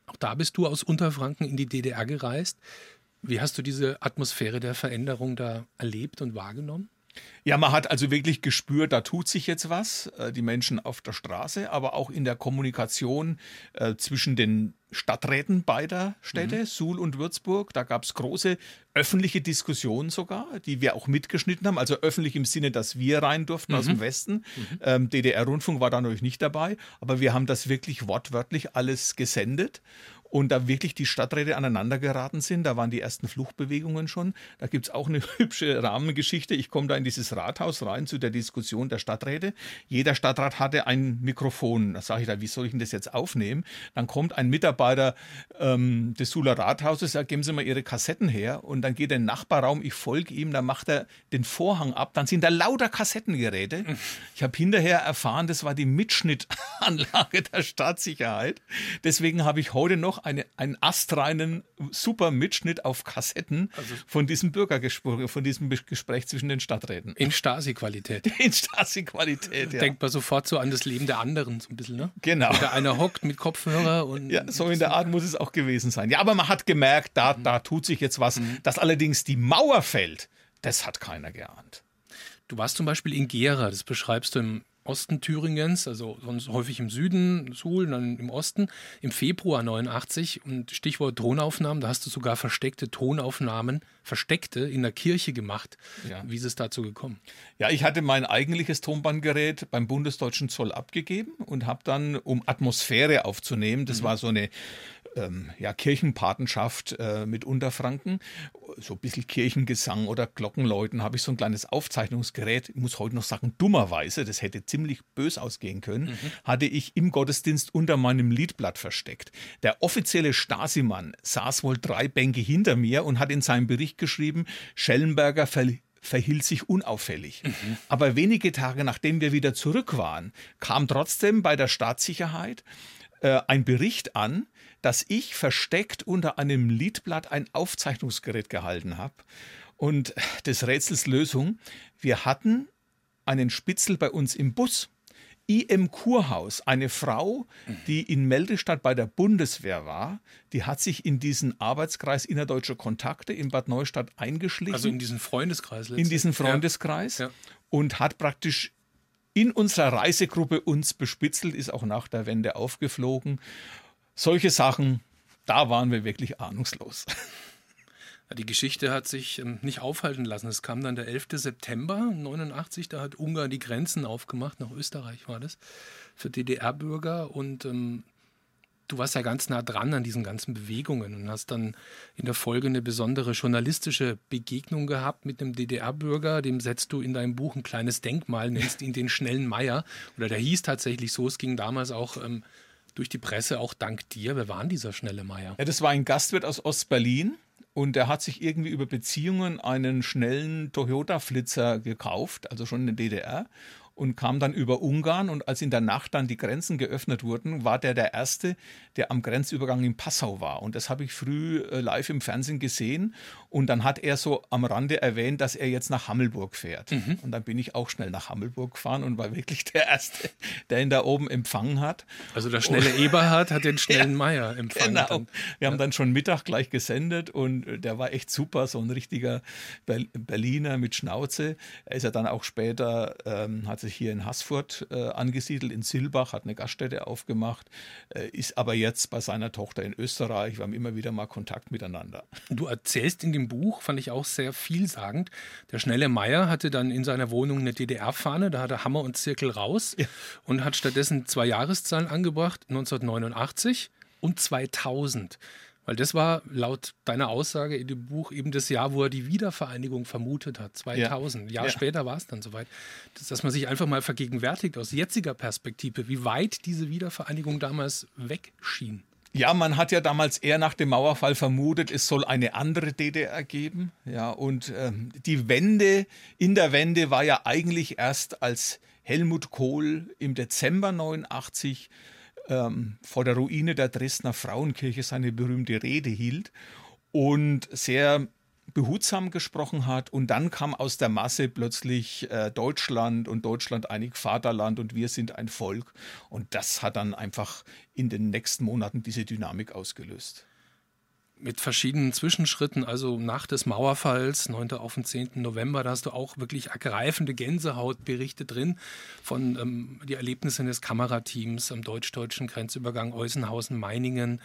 Auch da bist du aus Unterfranken in die DDR gereist. Wie hast du diese Atmosphäre der Veränderung da erlebt und wahrgenommen? Ja, man hat also wirklich gespürt, da tut sich jetzt was, äh, die Menschen auf der Straße, aber auch in der Kommunikation äh, zwischen den Stadträten beider Städte, mhm. Suhl und Würzburg. Da gab es große öffentliche Diskussionen sogar, die wir auch mitgeschnitten haben. Also öffentlich im Sinne, dass wir rein durften mhm. aus dem mhm. Westen. Mhm. Ähm, DDR-Rundfunk war da natürlich nicht dabei, aber wir haben das wirklich wortwörtlich alles gesendet und da wirklich die Stadträte aneinander geraten sind. Da waren die ersten Fluchtbewegungen schon. Da gibt es auch eine hübsche Rahmengeschichte. Ich komme da in dieses Rathaus rein zu der Diskussion der Stadträte. Jeder Stadtrat hatte ein Mikrofon. Da sage ich da, wie soll ich denn das jetzt aufnehmen? Dann kommt ein Mitarbeiter ähm, des Suler Rathauses, sagt, geben Sie mal Ihre Kassetten her. Und dann geht er den Nachbarraum, ich folge ihm, dann macht er den Vorhang ab. Dann sind da lauter Kassettengeräte. Ich habe hinterher erfahren, das war die Mitschnittanlage der Staatssicherheit. Deswegen habe ich heute noch eine, einen astreinen, super Mitschnitt auf Kassetten also von diesem Bürgergespräch, von diesem Gespräch zwischen den Stadträten. In Stasi-Qualität. In Stasi-Qualität, ja. Denkt man sofort so an das Leben der anderen, so ein bisschen, ne? Genau. Da einer hockt mit Kopfhörer und. Ja, so in der Art muss es auch gewesen sein. Ja, aber man hat gemerkt, da, mhm. da tut sich jetzt was. Mhm. Dass allerdings die Mauer fällt, das hat keiner geahnt. Du warst zum Beispiel in Gera, das beschreibst du im Osten Thüringens, also sonst häufig im Süden, Suhl, dann im Osten, im Februar 89 und Stichwort Tonaufnahmen, da hast du sogar versteckte Tonaufnahmen, versteckte in der Kirche gemacht. Ja. Wie ist es dazu gekommen? Ja, ich hatte mein eigentliches Tonbandgerät beim Bundesdeutschen Zoll abgegeben und habe dann, um Atmosphäre aufzunehmen, das mhm. war so eine ähm, ja, Kirchenpatenschaft äh, mit Unterfranken, so ein bisschen Kirchengesang oder Glockenläuten, habe ich so ein kleines Aufzeichnungsgerät, ich muss heute noch sagen, dummerweise, das hätte ziemlich bös ausgehen können, mhm. hatte ich im Gottesdienst unter meinem Liedblatt versteckt. Der offizielle Stasi-Mann saß wohl drei Bänke hinter mir und hat in seinem Bericht geschrieben, Schellenberger ver verhielt sich unauffällig. Mhm. Aber wenige Tage nachdem wir wieder zurück waren, kam trotzdem bei der Staatssicherheit äh, ein Bericht an, dass ich versteckt unter einem Liedblatt ein Aufzeichnungsgerät gehalten habe. Und des Rätsels Lösung, wir hatten einen Spitzel bei uns im Bus. IM Kurhaus, eine Frau, die in Meldestadt bei der Bundeswehr war, die hat sich in diesen Arbeitskreis innerdeutscher Kontakte in Bad Neustadt eingeschlichen. Also in diesen Freundeskreis letztlich. In diesen Freundeskreis ja. Ja. und hat praktisch in unserer Reisegruppe uns bespitzelt, ist auch nach der Wende aufgeflogen solche Sachen, da waren wir wirklich ahnungslos. Die Geschichte hat sich ähm, nicht aufhalten lassen. Es kam dann der 11. September 89, da hat Ungarn die Grenzen aufgemacht, nach Österreich war das, für DDR-Bürger. Und ähm, du warst ja ganz nah dran an diesen ganzen Bewegungen und hast dann in der Folge eine besondere journalistische Begegnung gehabt mit einem DDR-Bürger. Dem setzt du in deinem Buch ein kleines Denkmal, nennst ihn den schnellen Meier. Oder der hieß tatsächlich so. Es ging damals auch. Ähm, durch die Presse, auch dank dir. Wer war denn dieser schnelle Meier? Ja, das war ein Gastwirt aus Ostberlin. Und der hat sich irgendwie über Beziehungen einen schnellen Toyota-Flitzer gekauft, also schon in der DDR und kam dann über Ungarn. Und als in der Nacht dann die Grenzen geöffnet wurden, war der der Erste, der am Grenzübergang in Passau war. Und das habe ich früh äh, live im Fernsehen gesehen. Und dann hat er so am Rande erwähnt, dass er jetzt nach Hammelburg fährt. Mhm. Und dann bin ich auch schnell nach Hammelburg gefahren und war wirklich der Erste, der ihn da oben empfangen hat. Also der schnelle und, Eberhard hat den schnellen ja, Meier empfangen. Genau. Dann. Wir haben dann schon Mittag gleich gesendet und äh, der war echt super, so ein richtiger Berliner mit Schnauze. Er ist ja dann auch später, ähm, hat sich sich hier in Haßfurt äh, angesiedelt, in Silbach, hat eine Gaststätte aufgemacht, äh, ist aber jetzt bei seiner Tochter in Österreich. Wir haben immer wieder mal Kontakt miteinander. Du erzählst in dem Buch, fand ich auch sehr vielsagend. Der schnelle Meier hatte dann in seiner Wohnung eine DDR-Fahne, da hat er Hammer und Zirkel raus ja. und hat stattdessen zwei Jahreszahlen angebracht, 1989 und 2000. Weil das war laut deiner Aussage in dem Buch eben das Jahr, wo er die Wiedervereinigung vermutet hat, 2000. Ja. Jahr ja. später war es dann soweit. Dass, dass man sich einfach mal vergegenwärtigt aus jetziger Perspektive, wie weit diese Wiedervereinigung damals wegschien. Ja, man hat ja damals eher nach dem Mauerfall vermutet, es soll eine andere DDR geben. Ja, und ähm, die Wende in der Wende war ja eigentlich erst als Helmut Kohl im Dezember 89 ähm, vor der Ruine der Dresdner Frauenkirche seine berühmte Rede hielt und sehr behutsam gesprochen hat. Und dann kam aus der Masse plötzlich äh, Deutschland und Deutschland einig Vaterland und wir sind ein Volk. Und das hat dann einfach in den nächsten Monaten diese Dynamik ausgelöst. Mit verschiedenen Zwischenschritten, also nach des Mauerfalls, 9. auf den 10. November, da hast du auch wirklich ergreifende Gänsehautberichte drin von ähm, die Erlebnissen des Kamerateams am deutsch-deutschen Grenzübergang Eusenhausen-Meiningen.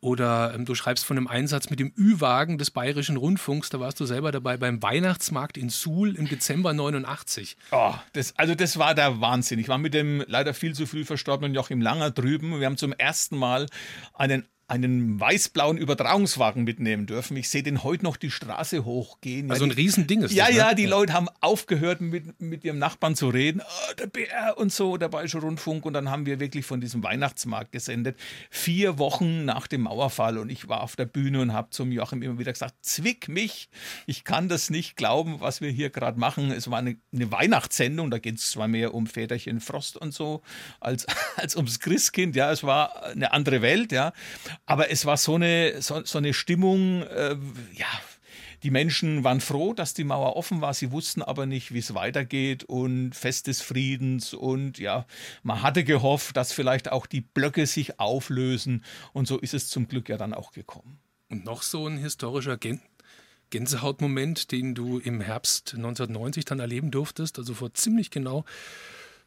Oder ähm, du schreibst von einem Einsatz mit dem Ü-Wagen des Bayerischen Rundfunks, da warst du selber dabei beim Weihnachtsmarkt in Suhl im Dezember 89. Oh, das, also das war der Wahnsinn. Ich war mit dem leider viel zu früh verstorbenen Joachim Langer drüben. Wir haben zum ersten Mal einen einen weiß-blauen Übertragungswagen mitnehmen dürfen. Ich sehe den heute noch die Straße hochgehen. Also ein Riesending ist ja, das. Ja, ja, die ja. Leute haben aufgehört, mit, mit ihrem Nachbarn zu reden. Oh, der BR und so, der Bayerische Rundfunk. Und dann haben wir wirklich von diesem Weihnachtsmarkt gesendet. Vier Wochen nach dem Mauerfall. Und ich war auf der Bühne und habe zum Joachim immer wieder gesagt, zwick mich. Ich kann das nicht glauben, was wir hier gerade machen. Es war eine, eine Weihnachtssendung. Da geht es zwar mehr um Väterchen Frost und so, als, als ums Christkind. Ja, es war eine andere Welt, ja. Aber es war so eine, so, so eine Stimmung, äh, ja, die Menschen waren froh, dass die Mauer offen war. Sie wussten aber nicht, wie es weitergeht und Fest des Friedens. Und ja, man hatte gehofft, dass vielleicht auch die Blöcke sich auflösen. Und so ist es zum Glück ja dann auch gekommen. Und noch so ein historischer Gän Gänsehautmoment, den du im Herbst 1990 dann erleben durftest, also vor ziemlich genau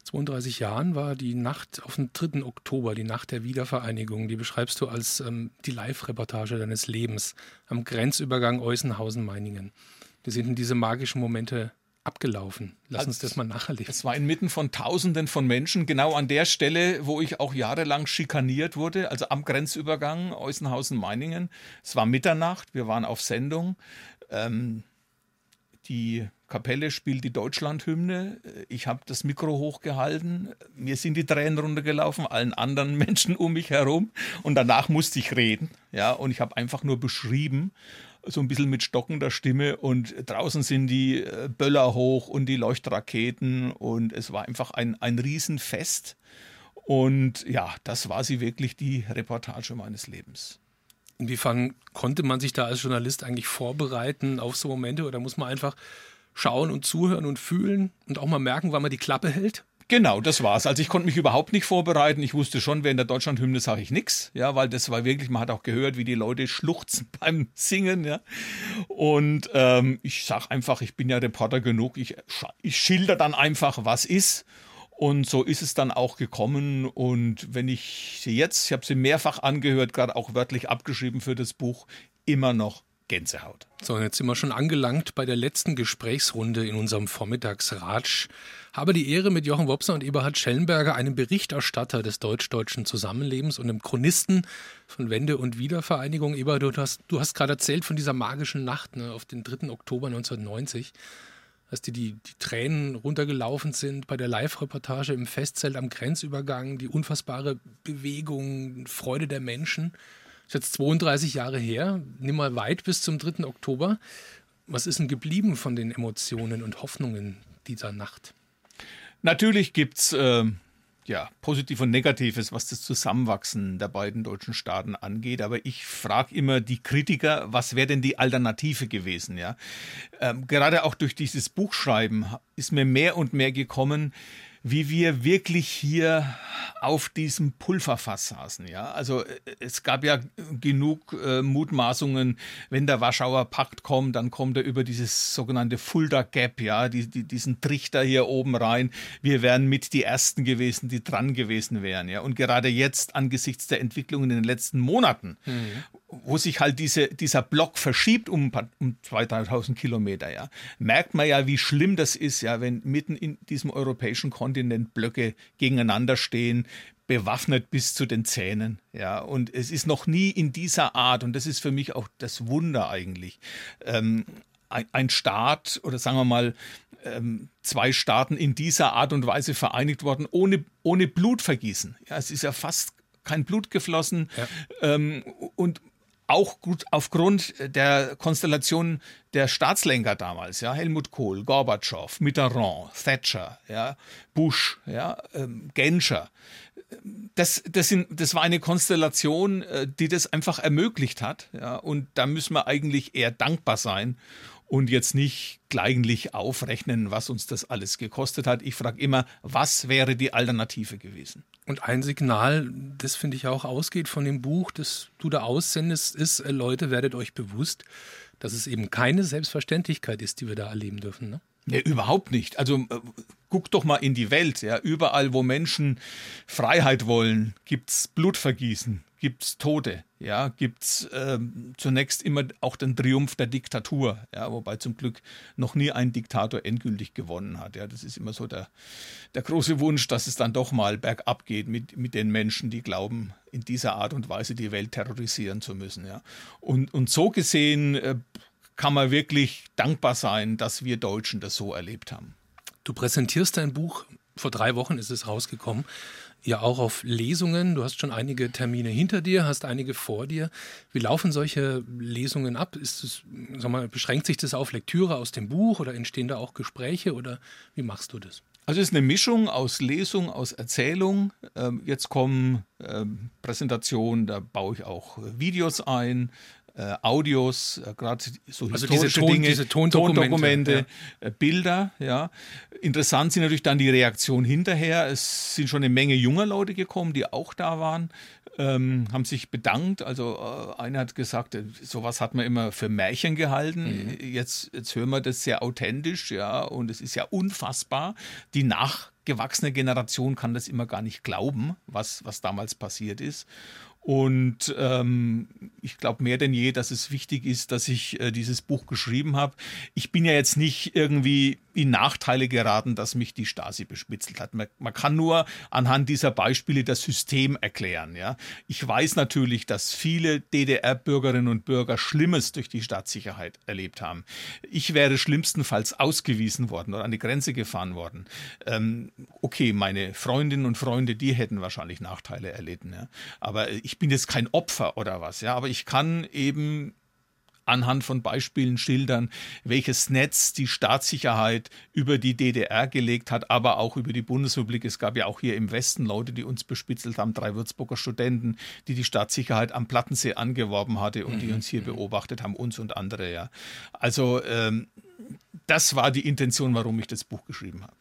32 Jahren war die Nacht auf den 3. Oktober, die Nacht der Wiedervereinigung. Die beschreibst du als ähm, die Live-Reportage deines Lebens am Grenzübergang Eusenhausen-Meiningen. Wir sind in diese magischen Momente abgelaufen. Lass uns das mal nacherleben. Es war inmitten von Tausenden von Menschen, genau an der Stelle, wo ich auch jahrelang schikaniert wurde, also am Grenzübergang Eusenhausen-Meiningen. Es war Mitternacht, wir waren auf Sendung. Ähm, die Kapelle spielt die Deutschlandhymne. Ich habe das Mikro hochgehalten. Mir sind die Tränen runtergelaufen, allen anderen Menschen um mich herum. Und danach musste ich reden. Ja, und ich habe einfach nur beschrieben, so ein bisschen mit stockender Stimme. Und draußen sind die äh, Böller hoch und die Leuchtraketen. Und es war einfach ein, ein Riesenfest. Und ja, das war sie wirklich, die Reportage meines Lebens. Inwiefern konnte man sich da als Journalist eigentlich vorbereiten auf so Momente oder muss man einfach schauen und zuhören und fühlen und auch mal merken, wann man die Klappe hält? Genau, das war's. Also ich konnte mich überhaupt nicht vorbereiten. Ich wusste schon, während der Deutschlandhymne sage ich nichts, ja, weil das war wirklich, man hat auch gehört, wie die Leute schluchzen beim Singen, ja. Und ähm, ich sage einfach, ich bin ja Reporter genug, ich, ich schilder dann einfach, was ist. Und so ist es dann auch gekommen. Und wenn ich sie jetzt, ich habe sie mehrfach angehört, gerade auch wörtlich abgeschrieben für das Buch, immer noch Gänsehaut. So, jetzt sind wir schon angelangt bei der letzten Gesprächsrunde in unserem Vormittagsratsch. Habe die Ehre, mit Jochen Wopser und Eberhard Schellenberger, einem Berichterstatter des deutsch-deutschen Zusammenlebens und einem Chronisten von Wende und Wiedervereinigung. Eberhard, du hast, du hast gerade erzählt von dieser magischen Nacht ne, auf den 3. Oktober 1990 dass die, die, die Tränen runtergelaufen sind bei der Live-Reportage im Festzelt am Grenzübergang, die unfassbare Bewegung, Freude der Menschen. Ist jetzt 32 Jahre her, nimm mal weit bis zum 3. Oktober. Was ist denn geblieben von den Emotionen und Hoffnungen dieser Nacht? Natürlich gibt es äh, ja, positiv und negatives, was das Zusammenwachsen der beiden deutschen Staaten angeht. Aber ich frage immer die Kritiker, was wäre denn die Alternative gewesen? Ja, ähm, gerade auch durch dieses Buchschreiben ist mir mehr und mehr gekommen, wie wir wirklich hier auf diesem Pulverfass saßen. Ja, also äh, es gab ja genug äh, Mutmaßungen, wenn der Warschauer Pakt kommt, dann kommt er über dieses sogenannte Fulda Gap, ja, die, die, diesen Trichter hier oben rein. Wir wären mit die ersten gewesen, die dran gewesen wären. Ja, und gerade jetzt angesichts der Entwicklung in den letzten Monaten, mhm wo sich halt diese, dieser Block verschiebt um, um 2000 Kilometer, ja, merkt man ja, wie schlimm das ist, ja, wenn mitten in diesem europäischen Kontinent Blöcke gegeneinander stehen, bewaffnet bis zu den Zähnen, ja, und es ist noch nie in dieser Art, und das ist für mich auch das Wunder eigentlich, ähm, ein, ein Staat oder sagen wir mal ähm, zwei Staaten in dieser Art und Weise vereinigt worden, ohne, ohne Blutvergießen. Ja, es ist ja fast kein Blut geflossen. Ja. Ähm, und auch gut aufgrund der Konstellation der Staatslenker damals, ja, Helmut Kohl, Gorbatschow, Mitterrand, Thatcher, ja, Bush, ja, ähm, Genscher. Das, das, sind, das war eine Konstellation, äh, die das einfach ermöglicht hat, ja, und da müssen wir eigentlich eher dankbar sein und jetzt nicht kleinlich aufrechnen, was uns das alles gekostet hat. Ich frage immer, was wäre die Alternative gewesen? Und ein Signal, das finde ich auch ausgeht von dem Buch, das du da aussendest, ist, äh, Leute, werdet euch bewusst, dass es eben keine Selbstverständlichkeit ist, die wir da erleben dürfen. Ne? Nee, überhaupt nicht. Also äh, guck doch mal in die Welt. Ja. Überall, wo Menschen Freiheit wollen, gibt es Blutvergießen, gibt es Tote, ja, gibt es ähm, zunächst immer auch den Triumph der Diktatur, ja, wobei zum Glück noch nie ein Diktator endgültig gewonnen hat. Ja. Das ist immer so der, der große Wunsch, dass es dann doch mal bergab geht mit, mit den Menschen, die glauben, in dieser Art und Weise die Welt terrorisieren zu müssen. Ja. Und, und so gesehen äh, kann man wirklich dankbar sein, dass wir Deutschen das so erlebt haben. Du präsentierst dein Buch, vor drei Wochen ist es rausgekommen, ja auch auf Lesungen. Du hast schon einige Termine hinter dir, hast einige vor dir. Wie laufen solche Lesungen ab? Ist es, sag mal, beschränkt sich das auf Lektüre aus dem Buch oder entstehen da auch Gespräche oder wie machst du das? Also es ist eine Mischung aus Lesung, aus Erzählung. Ähm, jetzt kommen ähm, Präsentationen, da baue ich auch Videos ein, äh, Audios, äh, gerade so also historische Ton, Dinge, diese Tondokumente, Tondokumente ja. äh, Bilder. Ja. Interessant sind natürlich dann die Reaktionen hinterher. Es sind schon eine Menge junger Leute gekommen, die auch da waren, ähm, haben sich bedankt. Also äh, einer hat gesagt, äh, sowas hat man immer für Märchen gehalten. Mhm. Jetzt, jetzt hören wir das sehr authentisch, ja, und es ist ja unfassbar. Die nachgewachsene Generation kann das immer gar nicht glauben, was, was damals passiert ist. Und ähm, ich glaube mehr denn je, dass es wichtig ist, dass ich äh, dieses Buch geschrieben habe. Ich bin ja jetzt nicht irgendwie in Nachteile geraten, dass mich die Stasi bespitzelt hat. Man, man, kann nur anhand dieser Beispiele das System erklären. Ja? Ich weiß natürlich, dass viele DDR-Bürgerinnen und Bürger Schlimmes durch die Staatssicherheit erlebt haben. Ich wäre schlimmstenfalls ausgewiesen worden oder an die Grenze gefahren worden. Ähm, okay, meine Freundinnen und Freunde, die hätten wahrscheinlich Nachteile erlitten. Ja? Aber ich bin jetzt kein Opfer oder was. Ja? Aber ich kann eben anhand von Beispielen schildern, welches Netz die Staatssicherheit über die DDR gelegt hat, aber auch über die Bundesrepublik. Es gab ja auch hier im Westen Leute, die uns bespitzelt haben, drei Würzburger Studenten, die die Staatssicherheit am Plattensee angeworben hatte und die mhm. uns hier beobachtet haben, uns und andere. Ja. Also ähm, das war die Intention, warum ich das Buch geschrieben habe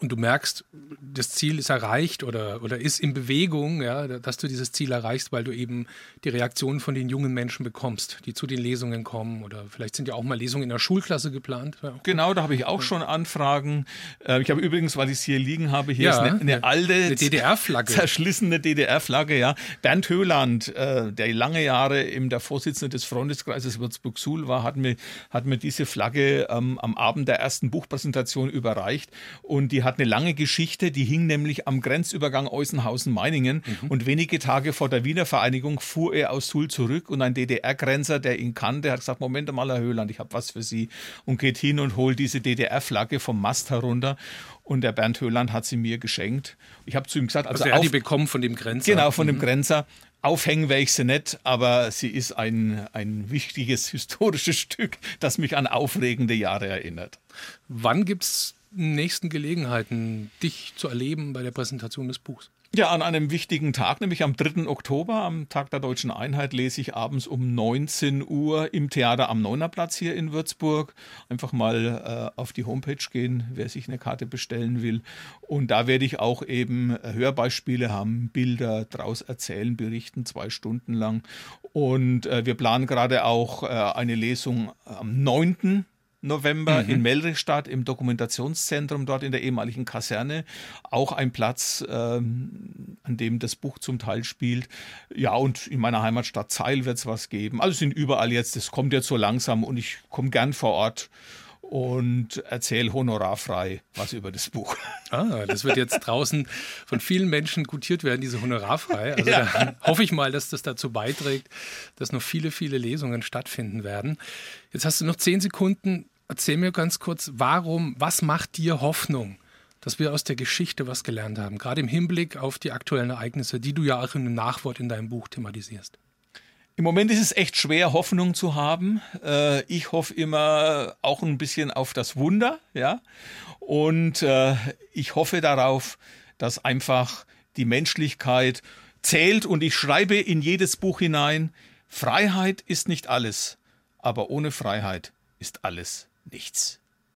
und du merkst, das Ziel ist erreicht oder, oder ist in Bewegung, ja, dass du dieses Ziel erreichst, weil du eben die Reaktionen von den jungen Menschen bekommst, die zu den Lesungen kommen oder vielleicht sind ja auch mal Lesungen in der Schulklasse geplant. Genau, da habe ich auch schon Anfragen. Äh, ich habe übrigens, weil ich es hier liegen habe, hier ja, ist eine, eine alte, DDR-Flagge. Zerschlissene DDR-Flagge, ja. Bernd Höhland, äh, der lange Jahre eben der Vorsitzende des Freundeskreises Würzburg-Suhl war, hat mir, hat mir diese Flagge ähm, am Abend der ersten Buchpräsentation überreicht und die hat eine lange Geschichte, die hing nämlich am Grenzübergang Eusenhausen-Meiningen mhm. und wenige Tage vor der Wiedervereinigung fuhr er aus Suhl zurück und ein DDR-Grenzer, der ihn kannte, hat gesagt, Moment mal, Herr Höhland, ich habe was für Sie und geht hin und holt diese DDR-Flagge vom Mast herunter und der Bernd Höhland hat sie mir geschenkt. Ich habe zu ihm gesagt, also, also er hat die bekommen von dem Grenzer. Genau, von mhm. dem Grenzer. Aufhängen werde ich sie nicht, aber sie ist ein, ein wichtiges historisches Stück, das mich an aufregende Jahre erinnert. Wann gibt es nächsten Gelegenheiten, dich zu erleben bei der Präsentation des Buchs? Ja, an einem wichtigen Tag, nämlich am 3. Oktober, am Tag der Deutschen Einheit, lese ich abends um 19 Uhr im Theater am Neunerplatz hier in Würzburg. Einfach mal äh, auf die Homepage gehen, wer sich eine Karte bestellen will. Und da werde ich auch eben Hörbeispiele haben, Bilder draus erzählen, berichten, zwei Stunden lang. Und äh, wir planen gerade auch äh, eine Lesung am 9. November mhm. in Melrichstadt im Dokumentationszentrum, dort in der ehemaligen Kaserne. Auch ein Platz, ähm, an dem das Buch zum Teil spielt. Ja, und in meiner Heimatstadt Zeil wird es was geben. Also sind überall jetzt, es kommt jetzt so langsam und ich komme gern vor Ort und erzähle honorarfrei was über das Buch. Ah, das wird jetzt draußen von vielen Menschen gutiert werden, diese honorarfrei. Also ja. hoffe ich mal, dass das dazu beiträgt, dass noch viele, viele Lesungen stattfinden werden. Jetzt hast du noch zehn Sekunden erzähl mir ganz kurz, warum, was macht dir Hoffnung, dass wir aus der Geschichte was gelernt haben, gerade im Hinblick auf die aktuellen Ereignisse, die du ja auch im Nachwort in deinem Buch thematisierst? Im Moment ist es echt schwer, Hoffnung zu haben. Äh, ich hoffe immer auch ein bisschen auf das Wunder, ja. Und äh, ich hoffe darauf, dass einfach die Menschlichkeit zählt. Und ich schreibe in jedes Buch hinein, Freiheit ist nicht alles, aber ohne Freiheit ist alles nichts.